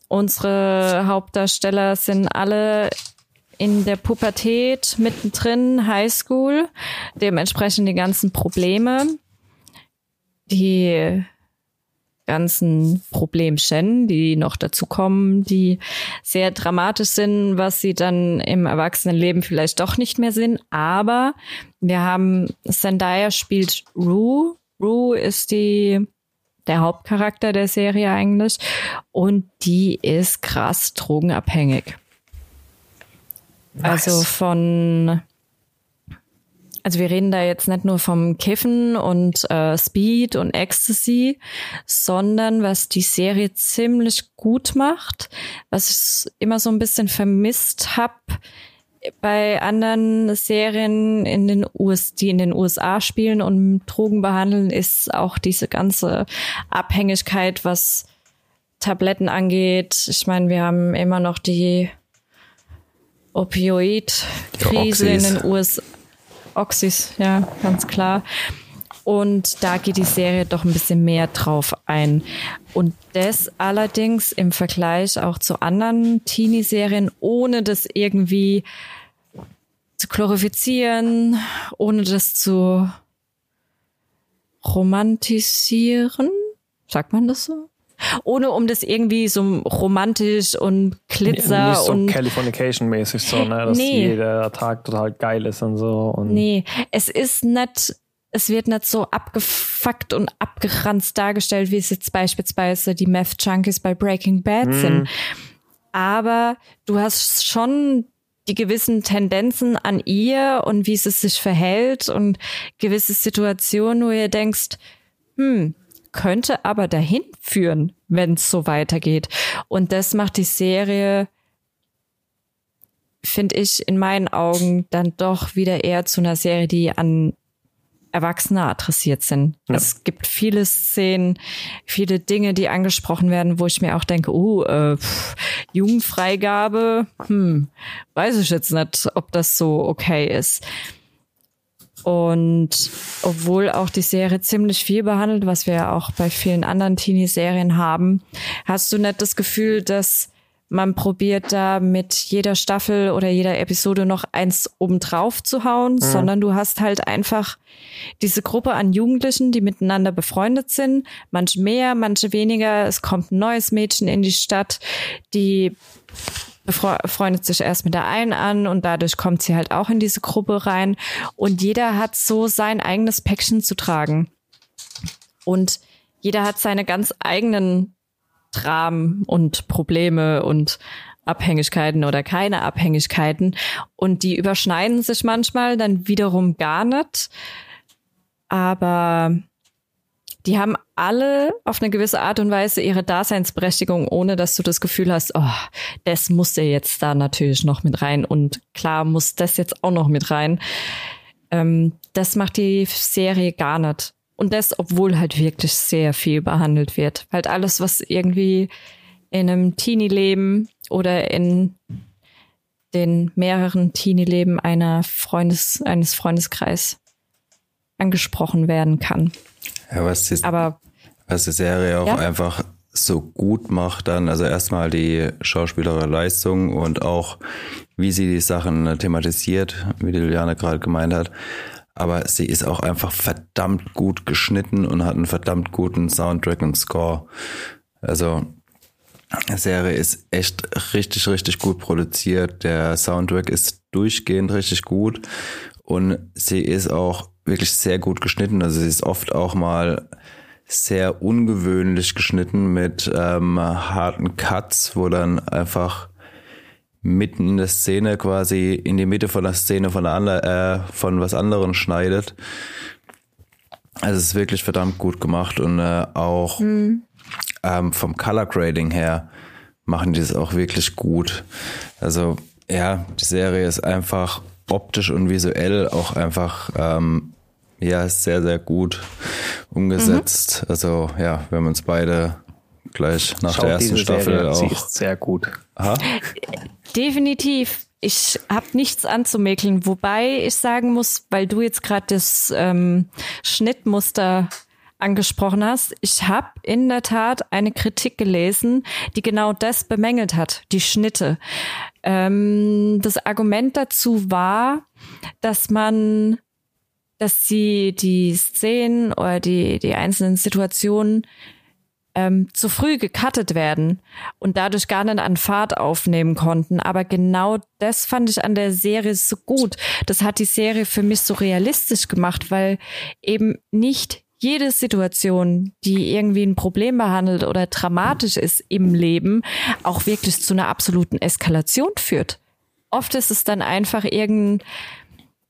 Unsere Hauptdarsteller sind alle in der Pubertät, mittendrin, Highschool. Dementsprechend die ganzen Probleme, die ganzen Problemchen, die noch dazu kommen, die sehr dramatisch sind, was sie dann im Erwachsenenleben vielleicht doch nicht mehr sind. Aber wir haben Zendaya spielt Rue. Rue ist die der Hauptcharakter der Serie eigentlich und die ist krass drogenabhängig. Also von also wir reden da jetzt nicht nur vom Kiffen und äh, Speed und Ecstasy, sondern was die Serie ziemlich gut macht, was ich immer so ein bisschen vermisst habe bei anderen Serien in den US, die in den USA spielen und Drogen behandeln, ist auch diese ganze Abhängigkeit, was Tabletten angeht. Ich meine, wir haben immer noch die Opioid-Krise in den USA. Oxys, ja, ganz klar. Und da geht die Serie doch ein bisschen mehr drauf ein. Und das allerdings im Vergleich auch zu anderen Teenie-Serien, ohne das irgendwie zu glorifizieren, ohne das zu romantisieren. Sagt man das so? Ohne um das irgendwie so romantisch und Glitzer Nicht so und. Californication-mäßig so, ne? Dass Nee. jeder Tag total geil ist und so. Und Nee, es ist nicht, es wird nicht so abgefuckt und abgeranzt dargestellt, wie es jetzt beispielsweise die Meth Junkies bei Breaking Bad sind. Aber du hast schon die gewissen Tendenzen an ihr und wie sie sich verhält und gewisse Situationen, wo ihr denkst, hm, könnte aber dahin führen, wenn es so weitergeht. Und das macht die Serie finde ich in meinen Augen dann doch wieder eher zu einer Serie, die an Erwachsene adressiert sind. Ja. Es gibt viele Szenen, viele Dinge, die angesprochen werden, wo ich mir auch denke, uh, äh, pff, Jugendfreigabe, hm, weiß ich jetzt nicht, ob das so okay ist. Und obwohl auch die Serie ziemlich viel behandelt, was wir ja auch bei vielen anderen Teenie-Serien haben, hast du nicht das Gefühl, dass man probiert da mit jeder Staffel oder jeder Episode noch eins obendrauf zu hauen, sondern du hast halt einfach diese Gruppe an Jugendlichen, die miteinander befreundet sind, manche mehr, manche weniger. Es kommt ein neues Mädchen in die Stadt, die freundet sich erst mit der einen an und dadurch kommt sie halt auch in diese Gruppe rein. Und jeder hat so sein eigenes Päckchen zu tragen. Und jeder hat seine ganz eigenen Dramen und Probleme und Abhängigkeiten oder keine Abhängigkeiten. Und die überschneiden sich manchmal dann wiederum gar nicht. Aber die haben alle auf eine gewisse Art und Weise ihre Daseinsberechtigung, ohne dass du das Gefühl hast, oh, das muss ja jetzt da natürlich noch mit rein und klar muss das jetzt auch noch mit rein. Ähm, das macht die Serie gar nicht. Und das, obwohl halt wirklich sehr viel behandelt wird. Halt alles, was irgendwie in einem Teenie-Leben oder in den mehreren Teenie-Leben einer Freundes, eines Freundeskreis angesprochen werden kann. Ja, was die, Aber was die Serie auch Ja. einfach so gut macht dann, also erstmal die schauspielerische Leistung und auch wie sie die Sachen äh, thematisiert, wie die Juliane gerade gemeint hat. Aber sie ist auch einfach verdammt gut geschnitten und hat einen verdammt guten Soundtrack und Score. Also die Serie ist echt richtig, richtig gut produziert. Der Soundtrack ist durchgehend richtig gut und sie ist auch wirklich sehr gut geschnitten. Also sie ist oft auch mal sehr ungewöhnlich geschnitten mit ähm, harten Cuts, wo dann einfach mitten in der Szene quasi in die Mitte von der Szene von, der ander, äh, von was anderem schneidet. Also es ist wirklich verdammt gut gemacht und äh, auch ähm, vom Color Grading her machen die es auch wirklich gut. Also ja, die Serie ist einfach optisch und visuell auch einfach ähm, ja sehr sehr gut umgesetzt. Also ja, wir haben uns beide gleich nach Schaut der ersten diese Staffel Serie, sie auch. ist sehr gut. Aha. definitiv. Ich habe nichts anzumäkeln, wobei ich sagen muss, weil du jetzt gerade das ähm, Schnittmuster angesprochen hast, ich habe in der Tat eine Kritik gelesen, die genau das bemängelt hat, die Schnitte. Ähm, das Argument dazu war, dass man, dass sie die Szenen oder die, die einzelnen Situationen ähm, zu früh gecuttet werden und dadurch gar nicht an Fahrt aufnehmen konnten. Aber genau das fand ich an der Serie so gut. Das hat die Serie für mich so realistisch gemacht, weil eben nicht jede Situation, die irgendwie ein Problem behandelt oder dramatisch ist im Leben, auch wirklich zu einer absoluten Eskalation führt. Oft ist es dann einfach irgendein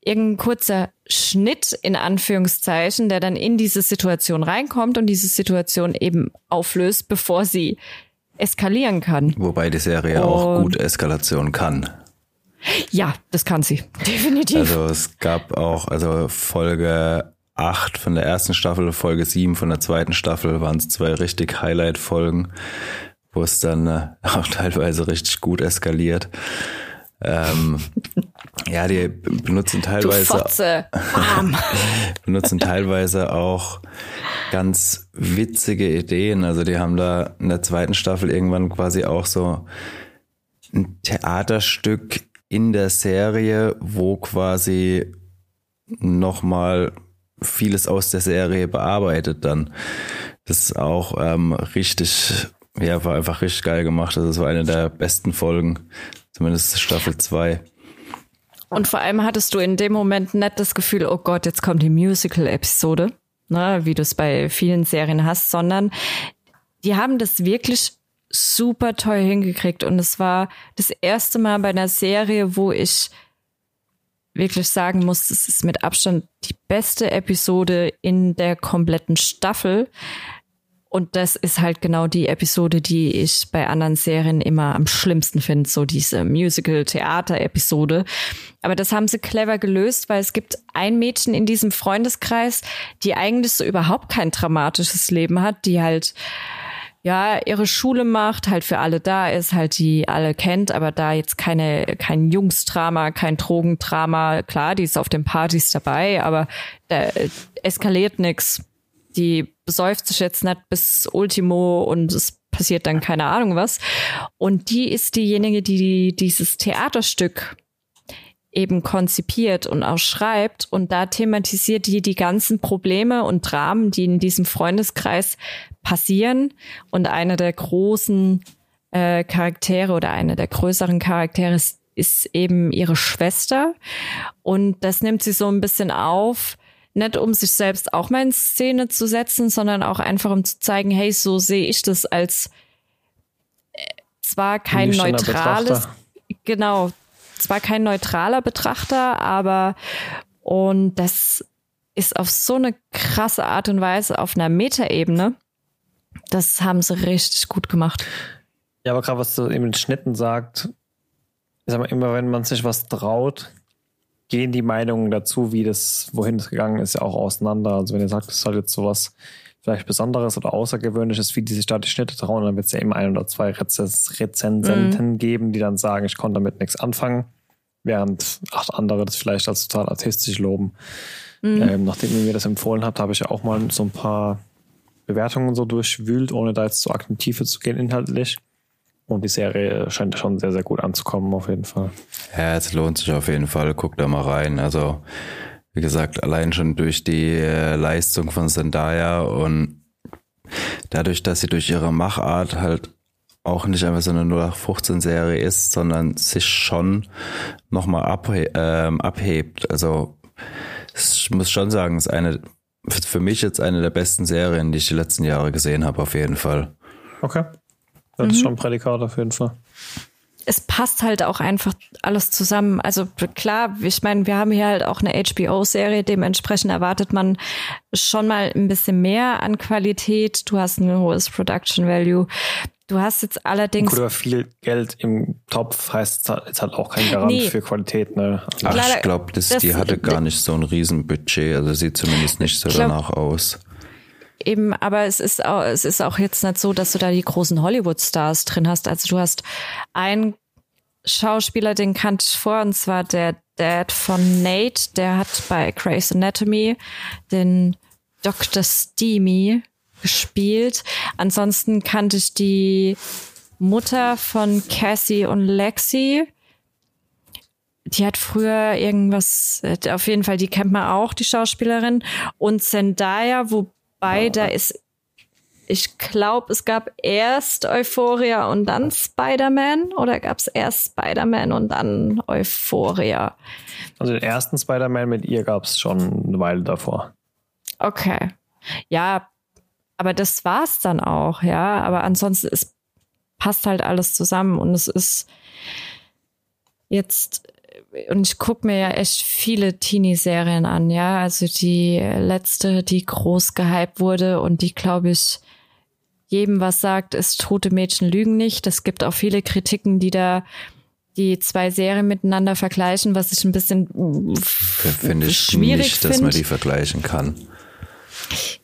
irgendein kurzer Schnitt in Anführungszeichen, der dann in diese Situation reinkommt und diese Situation eben auflöst, bevor sie eskalieren kann. Wobei die Serie auch Und- gut Eskalation kann. Ja, das kann sie. Definitiv. Also es gab auch, also Folge 8 von der ersten Staffel, Folge 7 von der zweiten Staffel waren es zwei richtig Highlight-Folgen, wo es dann äh, auch teilweise richtig gut eskaliert. Ähm, ja, die benutzen teilweise benutzen teilweise auch ganz witzige Ideen. Also die haben da in der zweiten Staffel irgendwann quasi auch so ein Theaterstück in der Serie, wo quasi nochmal vieles aus der Serie bearbeitet dann. ist auch ähm, richtig, ja, war einfach richtig geil gemacht. Das war eine der besten Folgen, zumindest Staffel 2. Und vor allem hattest du in dem Moment nicht das Gefühl, oh Gott, jetzt kommt die Musical-Episode, ne, wie du es bei vielen Serien hast, sondern die haben das wirklich super toll hingekriegt. Und es war das erste Mal bei einer Serie, wo ich wirklich sagen muss, es ist mit Abstand die beste Episode in der kompletten Staffel. Und das ist halt genau die Episode, die ich bei anderen Serien immer am schlimmsten finde, so diese Musical-Theater-Episode. Aber das haben sie clever gelöst, weil es gibt ein Mädchen in diesem Freundeskreis, die eigentlich so überhaupt kein dramatisches Leben hat, die halt ja, ihre Schule macht, halt für alle da ist, halt die alle kennt, aber da jetzt keine, kein Jungsdrama, kein Drogendrama, klar, die ist auf den Partys dabei, aber da eskaliert nix. Die besäuft sich jetzt nicht bis Ultimo und es passiert dann keine Ahnung was. Und die ist diejenige, die dieses Theaterstück eben konzipiert und auch schreibt. Und da thematisiert die die ganzen Probleme und Dramen, die in diesem Freundeskreis passieren. Und eine der großen äh, Charaktere oder eine der größeren Charaktere ist, ist eben ihre Schwester. Und das nimmt sie so ein bisschen auf, nicht um sich selbst auch mal in Szene zu setzen, sondern auch einfach um zu zeigen, hey, so sehe ich das als äh, zwar kein neutrales, genau, zwar kein neutraler Betrachter, aber und das ist auf so eine krasse Art und Weise auf einer Metaebene. Das haben sie richtig gut gemacht. Ja, aber gerade was du eben in Schnitten sagt, ich sag mal, immer wenn man sich was traut, gehen die Meinungen dazu, wie das, wohin es gegangen ist, ja auch auseinander. Also wenn ihr sagt, es ist halt jetzt sowas vielleicht Besonderes oder Außergewöhnliches, wie die sich da die Schnitte trauen, dann wird es ja immer ein oder zwei Rezensenten mhm. geben, die dann sagen, ich konnte damit nichts anfangen, während acht andere das vielleicht als total artistisch loben. Mhm. Ähm, nachdem ihr mir das empfohlen habt, habe ich ja auch mal so ein paar Bewertungen so durchwühlt, ohne da jetzt zu in Tiefe zu gehen inhaltlich. Und die Serie scheint schon sehr, sehr gut anzukommen, auf jeden Fall. Ja, es lohnt sich auf jeden Fall. Guck da mal rein. Also, wie gesagt, allein schon durch die äh, Leistung von Zendaya und dadurch, dass sie durch ihre Machart halt auch nicht einfach so eine 0815-Serie ist, sondern sich schon nochmal abhe ähm, abhebt. Also ich muss schon sagen, es ist eine, für mich jetzt eine der besten Serien, die ich die letzten Jahre gesehen habe, auf jeden Fall. Okay. Das mhm. ist schon ein Prädikat auf jeden Fall es passt halt auch einfach alles zusammen. Also klar, ich meine, wir haben hier halt auch eine HBO-Serie, dementsprechend erwartet man schon mal ein bisschen mehr an Qualität. Du hast ein hohes Production Value. Du hast jetzt allerdings. Oder viel Geld im Topf heißt jetzt halt auch kein Garant nee. für Qualität, ne? Ach, ich glaube, die hatte gar nicht so ein Riesenbudget, also sieht zumindest nicht so glaub, danach aus eben, aber es ist auch, es ist auch jetzt nicht so, dass du da die großen Hollywood-Stars drin hast. Also du hast einen Schauspieler, den kannte ich vor, und zwar der Dad von Nate, der hat bei Grey's Anatomy den Dr. Steamy gespielt. Ansonsten kannte ich die Mutter von Cassie und Lexi. Die hat früher irgendwas, auf jeden Fall, die kennt man auch, die Schauspielerin. Und Zendaya, wo Wobei, da ist, ich glaube, es gab erst Euphoria und dann Spider-Man oder gab es erst Spider-Man und dann Euphoria? Also den ersten Spider-Man mit ihr gab es schon eine Weile davor. Okay. Ja, aber das war's dann auch, ja. Aber ansonsten, es passt halt alles zusammen und es ist jetzt und ich gucke mir ja echt viele Teenie-Serien an, ja. Also die letzte, die groß gehypt wurde und die, glaube ich, jedem was sagt, ist tote Mädchen lügen nicht. Es gibt auch viele Kritiken, die da die zwei Serien miteinander vergleichen, was ich ein bisschen finde ich schwierig nicht, find. dass man die vergleichen kann.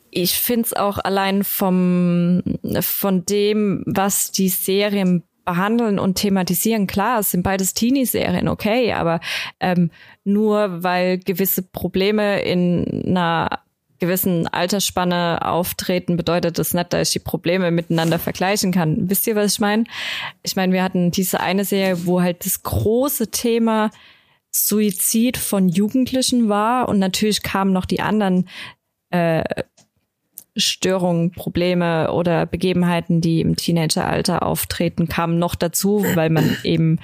Ich finde es auch allein vom von dem, was die Serien behandeln und thematisieren. Klar, es sind beides Teenie-Serien, okay, aber ähm, nur weil gewisse Probleme in einer gewissen Altersspanne auftreten, bedeutet das nicht, dass ich die Probleme miteinander vergleichen kann. Wisst ihr, was ich meine? Ich meine, wir hatten diese eine Serie, wo halt das große Thema Suizid von Jugendlichen war und natürlich kamen noch die anderen äh, Störungen, Probleme oder Begebenheiten, die im Teenageralter auftreten, kamen noch dazu, weil man eben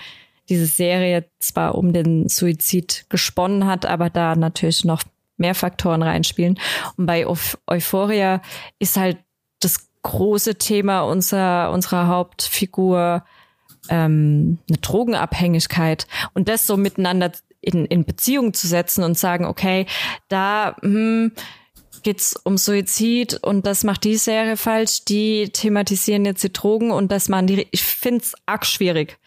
diese Serie zwar um den Suizid gesponnen hat, aber da natürlich noch mehr Faktoren reinspielen. Und bei Euphoria ist halt das große Thema unserer, unserer Hauptfigur ähm, eine Drogenabhängigkeit und das so miteinander in, in Beziehung zu setzen und sagen, okay, da hm, geht's um Suizid und das macht die Serie falsch, die thematisieren jetzt die Drogen und das machen die. Ich find's arg schwierig,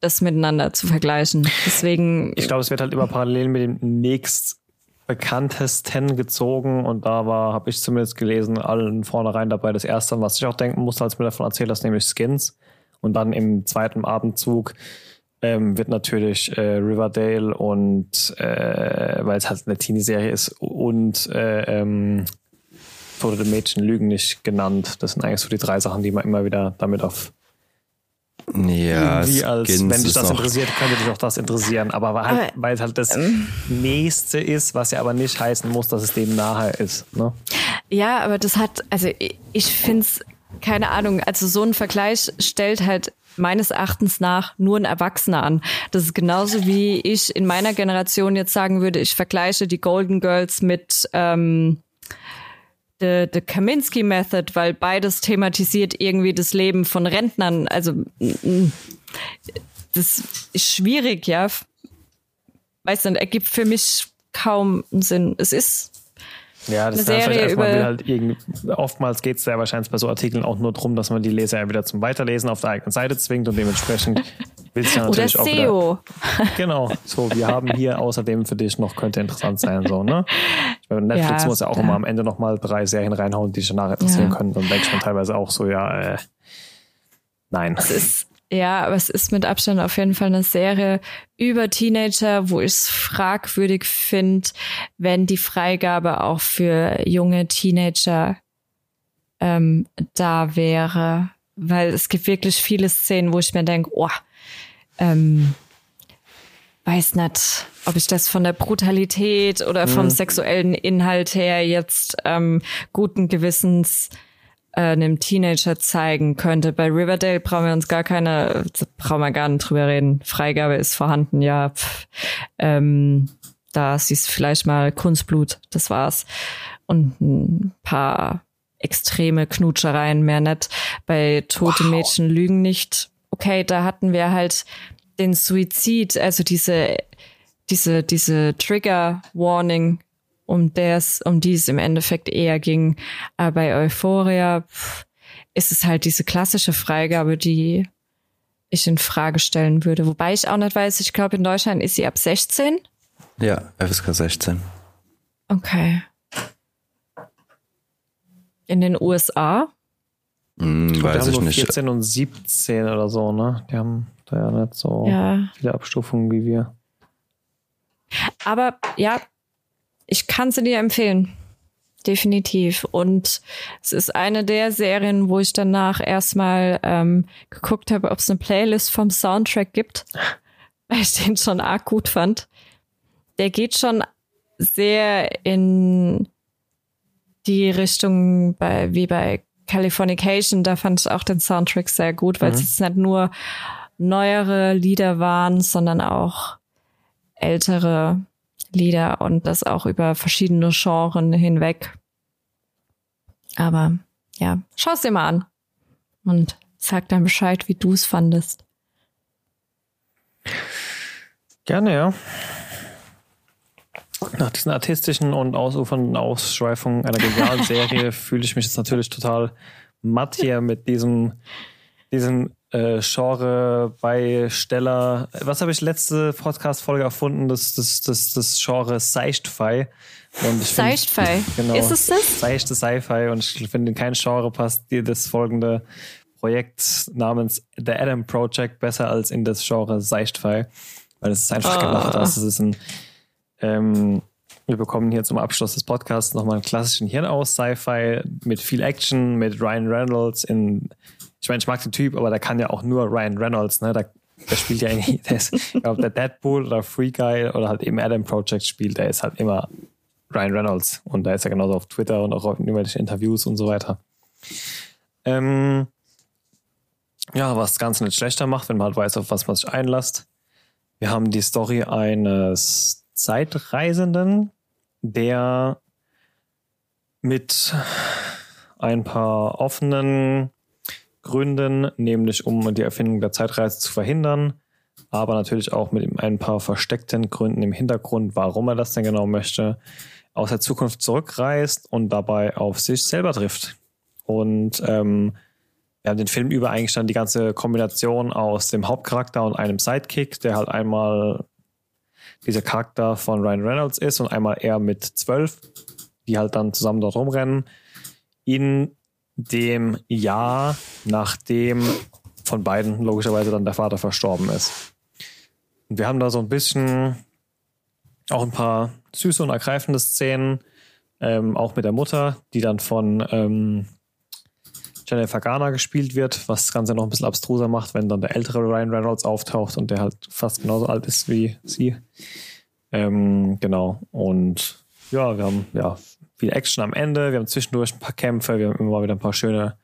das miteinander zu vergleichen. Deswegen. Ich glaube, es wird halt immer parallel mit dem nächst bekanntesten gezogen und da war, habe ich zumindest gelesen, allen vornherein dabei das erste, was ich auch denken musste, als mir davon erzählt hast, nämlich Skins. Und dann im zweiten Abendzug ähm, wird natürlich äh, Riverdale und äh, weil es halt eine Teenie-Serie ist und äh, ähm, Tote Mädchen Lügen nicht genannt. Das sind eigentlich so die drei Sachen, die man immer wieder damit auf ja, irgendwie als, Skins wenn dich das interessiert, könnte dich auch das interessieren. Aber weil, halt, weil es halt das ähm, Nächste ist, was ja aber nicht heißen muss, dass es dem nahe ist. Ne? Ja, aber das hat, also ich, ich finde es, keine Ahnung, also so ein Vergleich stellt halt meines Erachtens nach nur ein Erwachsener an. Das ist genauso wie ich in meiner Generation jetzt sagen würde, ich vergleiche die Golden Girls mit ähm, the, the Kaminsky Method, weil beides thematisiert irgendwie das Leben von Rentnern. Also das ist schwierig, ja. Weiß nicht, ergibt für mich kaum Sinn. Es ist ja, das eine Serie über will halt irgendwie, oftmals geht es ja wahrscheinlich bei so Artikeln auch nur darum, dass man die Leser ja wieder zum Weiterlesen auf der eigenen Seite zwingt und dementsprechend will es ja natürlich Oder SEO. auch wieder, Genau, so, wir haben hier außerdem für dich noch, könnte interessant sein, so, ne? Meine, Netflix ja, muss ja auch immer am Ende nochmal drei Serien reinhauen, die dich danach interessieren können. Dann denkt man teilweise auch so, ja, äh, nein. Es ist, ja, aber es ist mit Abstand auf jeden Fall eine Serie über Teenager, wo ich es fragwürdig finde, wenn die Freigabe auch für junge Teenager ähm, da wäre. Weil es gibt wirklich viele Szenen, wo ich mir denke, oh, ähm, weiß nicht, ob ich das von der Brutalität oder vom mhm. sexuellen Inhalt her jetzt ähm, guten Gewissens äh, einem Teenager zeigen könnte. Bei Riverdale brauchen wir uns gar keine, brauchen wir gar nicht drüber reden. Freigabe ist vorhanden, ja. Pff, ähm, da siehst du vielleicht mal Kunstblut, das war's. Und ein paar extreme Knutschereien, mehr nicht. Bei Tote wow. Mädchen lügen nicht. Okay, da hatten wir halt den Suizid, also diese, diese, diese Trigger Warning um des, um die es im Endeffekt eher ging. Aber bei Euphoria ist es halt diese klassische Freigabe, die ich in Frage stellen würde. Wobei ich auch nicht weiß, ich glaube, in Deutschland ist sie ab 16. Ja, FSK 16. Okay. In den USA? Hm, ich weiß ich nicht. 14 und 17 oder so, ne? Die haben da ja nicht so ja. viele Abstufungen wie wir. Aber ja, ich kann sie dir empfehlen. Definitiv. Und es ist eine der Serien, wo ich danach erstmal ähm, geguckt habe, ob es eine Playlist vom Soundtrack gibt, weil ich den schon arg gut fand. Der geht schon sehr in die Richtung bei, wie bei Californication. Da fand ich auch den Soundtrack sehr gut, weil mhm. es nicht nur neuere Lieder waren, sondern auch ältere Lieder und das auch über verschiedene Genres hinweg. Aber ja, schau es dir mal an und sag dann Bescheid, wie du es fandest. Gerne, ja. Nach diesen artistischen und ausufernden Ausschweifungen einer genialen Serie fühle ich mich jetzt natürlich total matt hier mit diesem, diesem äh, Genre-Beisteller. Was habe ich letzte Podcast-Folge erfunden? Das, das, das, das Genre Seichtfei. Seichtfei. Genau, Ist es das? Seichte Sci-Fi. Und ich finde, in kein Genre passt dir das folgende Projekt namens The Adam Project besser als in das Genre Seichtfei. Weil es ist einfach oh. gemacht. Das ist ein, ähm, wir bekommen hier zum Abschluss des Podcasts nochmal einen klassischen Hirn aus Sci-Fi mit viel Action, mit Ryan Reynolds in ich meine, ich mag den Typ, aber der kann ja auch nur Ryan Reynolds, ne? Der, der spielt ja irgendwie, der ist, ich der Deadpool oder Free Guy oder halt eben Adam Project spielt, der ist halt immer Ryan Reynolds. Und da ist er genauso auf Twitter und auch in irgendwelchen Interviews und so weiter. Ähm, ja, was das Ganze nicht schlechter macht, wenn man halt weiß, auf was man sich einlasst. Wir haben die Story eines Zeitreisenden, der mit ein paar offenen Gründen, nämlich um die Erfindung der Zeitreise zu verhindern, aber natürlich auch mit ein paar versteckten Gründen im Hintergrund, warum er das denn genau möchte, aus der Zukunft zurückreist und dabei auf sich selber trifft. Und ähm, wir haben den Film über eigentlich dann die ganze Kombination aus dem Hauptcharakter und einem Sidekick, der halt einmal dieser Charakter von Ryan Reynolds ist und einmal er mit zwölf, die halt dann zusammen dort rumrennen. In dem Jahr, nachdem von beiden logischerweise dann der Vater verstorben ist. Und wir haben da so ein bisschen auch ein paar süße und ergreifende Szenen, ähm, auch mit der Mutter, die dann von ähm, Jennifer Garner gespielt wird, was das Ganze noch ein bisschen abstruser macht, wenn dann der ältere Ryan Reynolds auftaucht und der halt fast genauso alt ist wie sie. Ähm, genau. Und ja, wir haben ja viel Action am Ende, wir haben zwischendurch ein paar Kämpfe, wir haben immer wieder ein paar schöne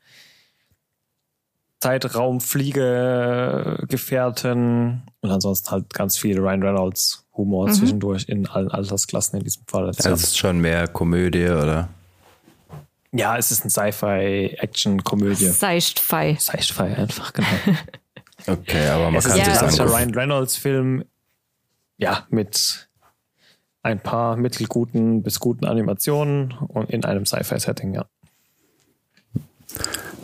Zeitraumfliegegefährten und ansonsten halt ganz viel Ryan Reynolds Humor mhm. zwischendurch in allen Altersklassen in diesem Fall. Also es ist schon mehr Komödie, oder? Ja, es ist ein Sci-Fi-Action-Komödie. Seicht-Fi. Seicht-Fi, einfach, genau. okay, aber man es kann ist sich ein sagen. Ryan Reynolds-Film, ja, mit ein paar mittelguten bis guten Animationen und in einem Sci-Fi-Setting, ja.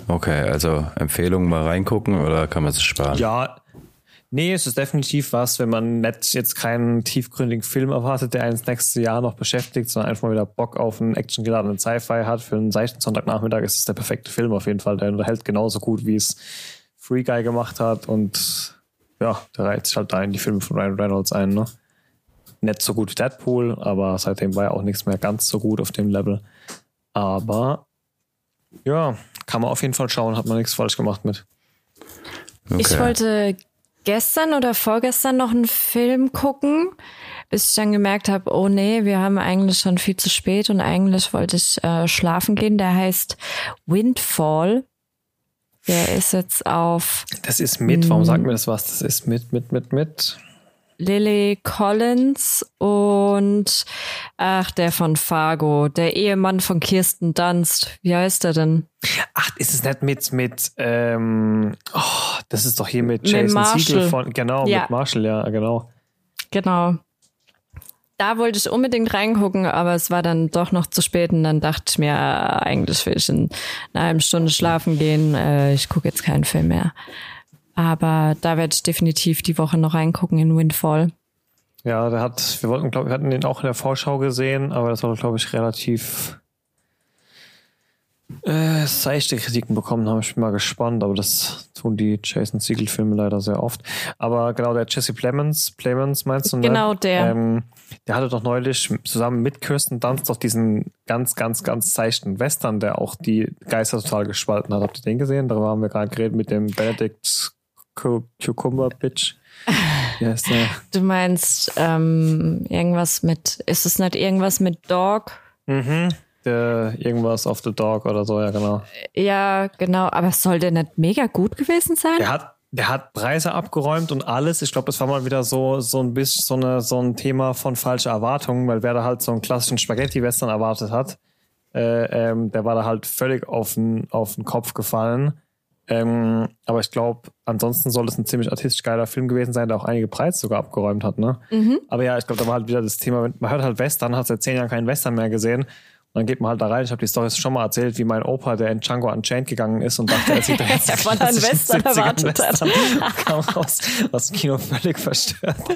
Okay, also Empfehlung mal reingucken oder kann man sich sparen? Ja, nee, es ist definitiv was, wenn man nicht jetzt keinen tiefgründigen Film erwartet, der einen das nächste Jahr noch beschäftigt, sondern einfach mal wieder Bock auf einen actiongeladenen Sci-Fi hat. Für einen seichten Sonntagnachmittag ist es der perfekte Film auf jeden Fall. Der unterhält genauso gut, wie es Free Guy gemacht hat und ja, der reiht sich halt da in die Filme von Ryan Reynolds ein, ne? Nicht so gut wie Deadpool, aber seitdem war ja auch nichts mehr ganz so gut auf dem Level. Aber ja, kann man auf jeden Fall schauen, hat man nichts falsch gemacht mit. Okay. Ich wollte gestern oder vorgestern noch einen Film gucken, bis ich dann gemerkt habe, oh nee, wir haben eigentlich schon viel zu spät und eigentlich wollte ich äh, schlafen gehen. Der heißt Windfall. Der ist jetzt auf Das ist mit, warum sagt mir das was? Das ist mit, mit, mit, mit. Lily Collins und ach, der von Fargo, der Ehemann von Kirsten Dunst. Wie heißt er denn? Ach, ist es nicht mit, mit, ähm, oh, das ist doch hier mit Mit Jason Marshall. Siegel von, genau, Ja. mit Marshall, ja, genau. Genau. Da wollte ich unbedingt reingucken, aber es war dann doch noch zu spät und dann dachte ich mir, äh, eigentlich will ich in einer halben Stunde schlafen gehen. Äh, ich gucke jetzt keinen Film mehr. Aber da werde ich definitiv die Woche noch reingucken in Windfall. Ja, der hat, wir wollten, glaube wir hatten den auch in der Vorschau gesehen, aber das war, glaube ich, relativ äh, seichte Kritiken bekommen haben. Ich bin mal gespannt, aber das tun die Jason Siegel-Filme leider sehr oft. Aber genau, der Jesse Plemons, Plemons meinst du, ne? Genau, der. Ähm, der hatte doch neulich zusammen mit Kirsten Dunst doch diesen ganz, ganz, ganz seichten Western, der auch die Geister total gespalten hat. Habt ihr den gesehen? Darüber haben wir gerade geredet mit dem Benedict Cucumber Bitch. Wie heißt der? Du meinst ähm, irgendwas mit, ist es nicht irgendwas mit Dog? Mhm. Der irgendwas of the Dog oder so, ja, genau. Ja, genau, aber soll der nicht mega gut gewesen sein? Der hat, der hat Preise abgeräumt und alles. Ich glaube, das war mal wieder so, so ein bisschen so, eine, so ein Thema von falscher Erwartungen, weil wer da halt so einen klassischen Spaghetti-Western erwartet hat, äh, ähm, der war da halt völlig auf den, auf den Kopf gefallen. Ähm, aber ich glaube, ansonsten soll es ein ziemlich artistisch geiler Film gewesen sein, der auch einige Preise sogar abgeräumt hat. Ne? Aber ja, ich glaube, da war halt wieder das Thema, man hört halt Western, hat seit zehn Jahren keinen Western mehr gesehen. Und dann geht man halt da rein. Ich habe die Story schon mal erzählt, wie mein Opa, der in Django Unchained gegangen ist und dachte, er sieht da jetzt er einen klassischen Western 70er erwartet hat. Western, kam raus aus dem Kino völlig verstört.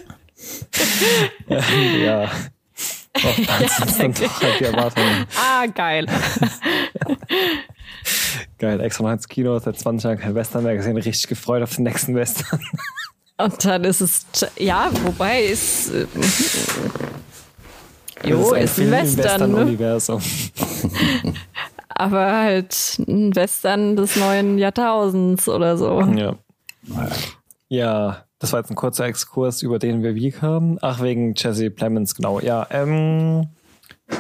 Ähm, ja. Doch, das sind doch halt die Erwartungen. Ah, geil. Geil, extra mal ins Kino, seit 20 Jahren kein Western mehr gesehen, richtig gefreut auf den nächsten Western. Und dann ist es, ja, wobei ist, äh, jo, ist ein Film im Western, ne? Western-Universum. aber halt ein Western des neuen Jahrtausends oder so. Ja. Ja, das war jetzt ein kurzer Exkurs, über den wir wie kamen. Ach, wegen Jesse Plemons, genau. Ja, ähm,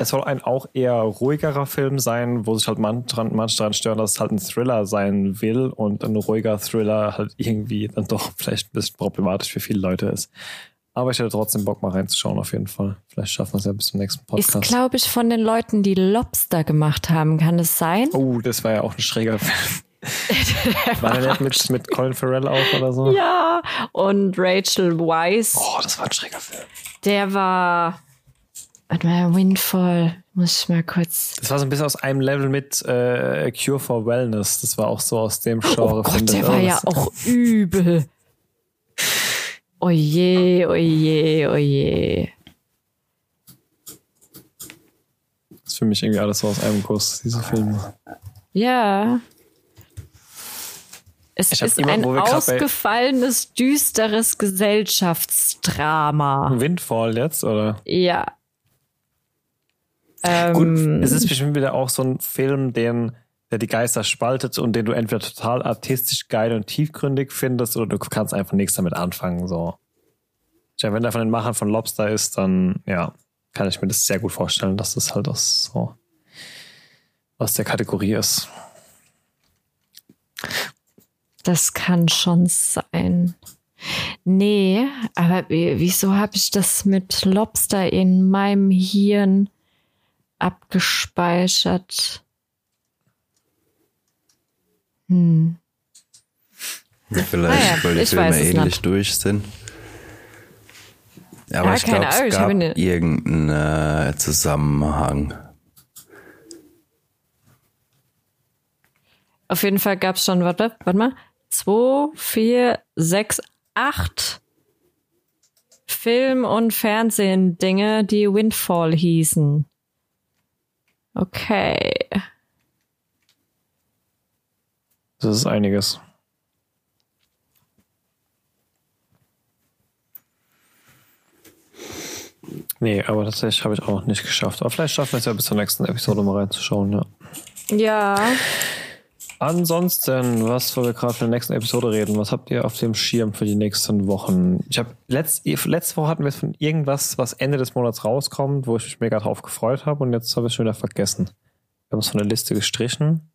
es soll ein auch eher ruhigerer Film sein, wo sich halt manche dran, manche dran stören, dass es halt ein Thriller sein will und ein ruhiger Thriller halt irgendwie dann doch vielleicht ein bisschen problematisch für viele Leute ist. Aber ich hätte trotzdem Bock, mal reinzuschauen, auf jeden Fall. Vielleicht schaffen wir es ja bis zum nächsten Podcast. Ist, glaube ich, von den Leuten, die Lobster gemacht haben. Kann es sein? Oh, das war ja auch ein schräger Film. war der nicht mit, mit Colin Farrell auch oder so? Ja, und Rachel Weisz. Oh, das war ein schräger Film. Der war. Warte mal, Windfall. Muss ich mal kurz. Das war so ein bisschen aus einem Level mit äh, Cure for Wellness. Das war auch so aus dem Genre. Oh Gott, der war ja auch übel. Oje, oje, oje. Das ist für mich irgendwie alles so aus einem Guss, diese Filme. Ja. Es ist immer, ein ausgefallenes, düsteres Gesellschaftsdrama. Windfall jetzt, oder? Ja. Gut, ähm, es ist bestimmt wieder auch so ein Film, den der die Geister spaltet und den du entweder total artistisch geil und tiefgründig findest oder du kannst einfach nichts damit anfangen. So. Ja, wenn der von den Machern von Lobster ist, dann ja, kann ich mir das sehr gut vorstellen, dass das halt aus so aus der Kategorie ist. Das kann schon sein. Nee, aber wieso habe ich das mit Lobster in meinem Hirn abgespeichert? Hm. Vielleicht, ah ja, weil die Filme ähnlich nicht. durch sind. Aber ja, ich glaube, es gab eine... irgendeinen äh, Zusammenhang. Auf jeden Fall gab es schon, warte, warte mal, zwei, vier, sechs, acht Film- und Fernsehen-Dinge, die Windfall hießen. Okay. Das ist einiges. Nee, aber tatsächlich habe ich auch noch nicht geschafft. Aber vielleicht schaffen wir es ja bis zur nächsten Episode mal reinzuschauen, ja. Ja. Ansonsten, was, wo wir gerade für die nächsten Episode reden, was habt ihr auf dem Schirm für die nächsten Wochen? Ich habe letzt, letzte Woche hatten wir von irgendwas, was Ende des Monats rauskommt, wo ich mich mega drauf gefreut habe und jetzt habe ich es schon wieder vergessen. Wir haben es von der Liste gestrichen.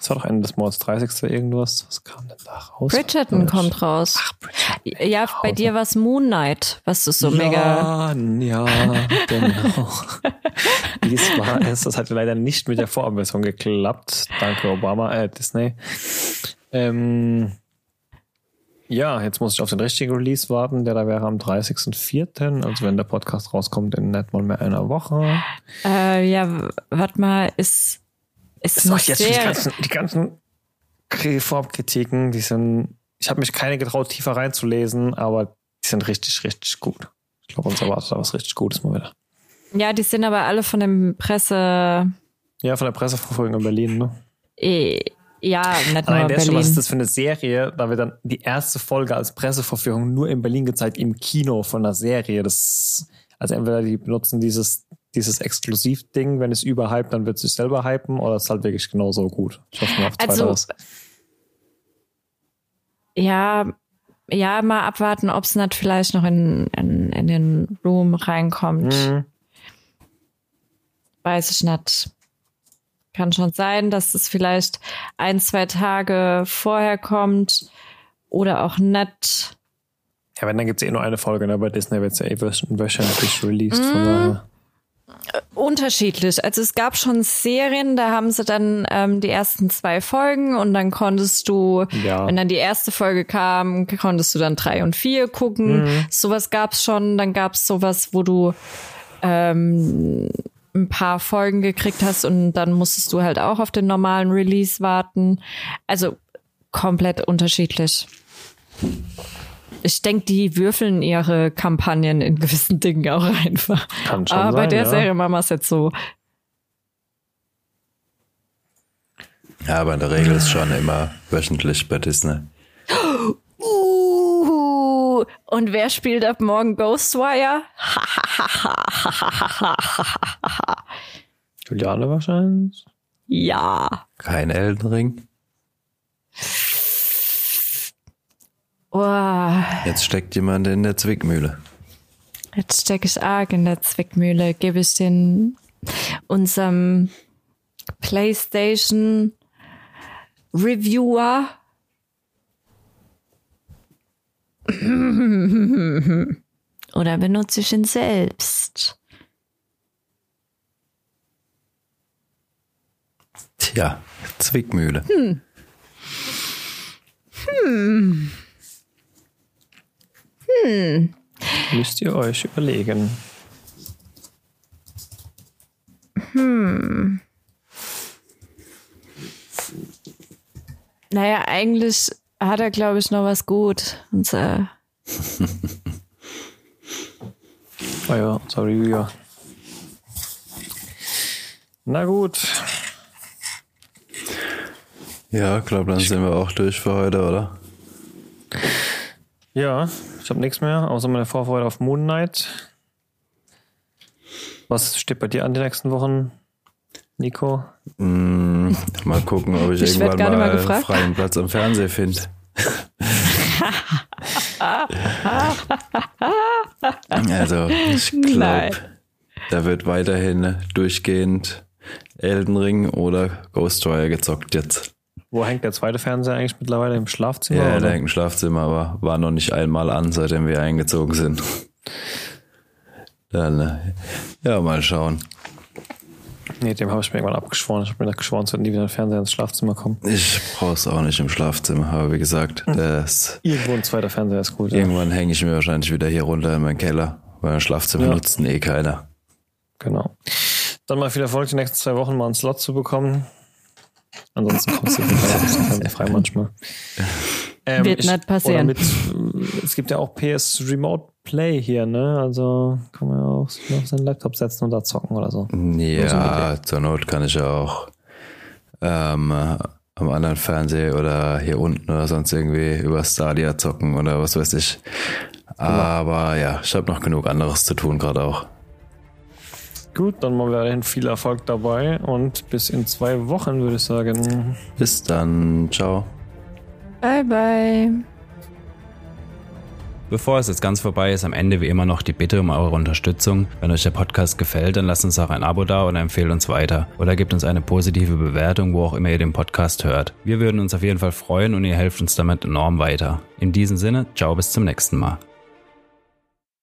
Es war doch Ende des Monats 30. irgendwas. Was kam denn da raus? Bridgerton kommt raus. Ach, Bridgerton. Ja, bei dir war es Moon Knight, was ist so ja, mega. Ja, genau. Dies war es. Das hat leider nicht mit der Voranversion geklappt. Danke, Obama, äh, Disney. Ähm, ja, jetzt muss ich auf den richtigen Release warten, der da wäre am 30.04., also wenn der Podcast rauskommt in nicht mal mehr einer Woche. Äh, ja, warte mal, ist ist das jetzt die ganzen, die ganzen Reformkritiken, die sind, ich habe mich keine getraut, tiefer reinzulesen, aber die sind richtig, richtig gut. Ich glaube, uns erwartet da was richtig Gutes mal wieder. Ja, die sind aber alle von dem Presse. Ja, von der Presseverfolgung in Berlin, ne? E ja, nicht nur Nein, Berlin. Was ist das für eine Serie? Da wird dann die erste Folge als Presseverführung nur in Berlin gezeigt, im Kino von der Serie. Das, also entweder die benutzen dieses dieses Exklusivding, wenn es überhypt, dann wird es sich selber hypen oder ist halt wirklich genauso gut? Ich hoffe mal auf also, Ja, ja, mal abwarten, ob es nicht vielleicht noch in, in, in den Room reinkommt. Mhm. Weiß ich nicht. Kann schon sein, dass es vielleicht ein, zwei Tage vorher kommt oder auch nicht. Ja, wenn, dann gibt es eh nur eine Folge, ne? bei Disney wird es ja eh wöchentlich released. Mhm. Von daher unterschiedlich. Also es gab schon Serien, da haben sie dann ähm, die ersten zwei Folgen und dann konntest du, ja. wenn dann die erste Folge kam, konntest du dann drei und vier gucken. Mhm. Sowas gab's schon. Dann gab's sowas, wo du ähm, ein paar Folgen gekriegt hast und dann musstest du halt auch auf den normalen Release warten. Also komplett unterschiedlich ich denke, die würfeln ihre Kampagnen in gewissen Dingen auch einfach. Kann schon Aber sein, bei der ja. Serie machen wir es jetzt so. Ja, aber in der Regel ist schon immer wöchentlich bei Disney. Uh, und wer spielt ab morgen Ghostwire? Juliane wahrscheinlich. Ja. Kein Eldenring. Oh. Jetzt steckt jemand in der Zwickmühle. Jetzt stecke ich arg in der Zwickmühle. Gebe ich den unserem PlayStation Reviewer oder benutze ich ihn selbst? Tja, Zwickmühle. Hm. Hm. Hm. Müsst ihr euch überlegen. Hm. Naja, eigentlich hat er, glaube ich, noch was gut. Unser oh ja, unser Reviewer. Na gut. Ja, glaube, dann sind wir auch durch für heute, oder? Ja, ich habe nichts mehr, außer meine Vorfreude auf Moon Knight. Was steht bei dir an die nächsten Wochen, Nico? Mm, mal gucken, ob ich, ich irgendwann mal, mal freien Platz am Fernseher finde. also, ich glaube, da wird weiterhin durchgehend Elden Ring oder Ghostwire gezockt jetzt. Wo hängt der zweite Fernseher eigentlich mittlerweile? Im Schlafzimmer? Ja, oder? der hängt im Schlafzimmer, aber war noch nicht einmal an, seitdem wir eingezogen sind. Dann, äh, ja, mal schauen. Nee, dem habe ich mir irgendwann abgeschworen. Ich habe mir geschworen, zu nie wieder ein Fernseher ins Schlafzimmer kommen. Ich brauche es auch nicht im Schlafzimmer, aber wie gesagt, hm. das. Irgendwo ein zweiter Fernseher ist gut. Irgendwann ja. hänge ich mir wahrscheinlich wieder hier runter in meinen Keller, weil ein Schlafzimmer ja. nutzt eh keiner. Genau. Dann mal viel Erfolg, die nächsten zwei Wochen mal einen Slot zu bekommen. Ansonsten kommst du ein bisschen frei manchmal. Ähm, Wird ich, nicht passieren. Mit, es gibt ja auch PS Remote Play hier, ne? Also kann man ja auch auf seinen Laptop setzen und da zocken oder so. Ja, zur Not kann ich ja auch ähm, am anderen Fernseher oder hier unten oder sonst irgendwie über Stadia zocken oder was weiß ich. Genau. Aber ja, ich habe noch genug anderes zu tun gerade auch. Gut, dann mal weiterhin viel Erfolg dabei und bis in zwei Wochen würde ich sagen. Bis dann, ciao. Bye bye. Bevor es jetzt ganz vorbei ist, am Ende wie immer noch die Bitte um eure Unterstützung. Wenn euch der Podcast gefällt, dann lasst uns auch ein Abo da oder empfehlt uns weiter. Oder gebt uns eine positive Bewertung, wo auch immer ihr den Podcast hört. Wir würden uns auf jeden Fall freuen und ihr helft uns damit enorm weiter. In diesem Sinne, ciao bis zum nächsten Mal.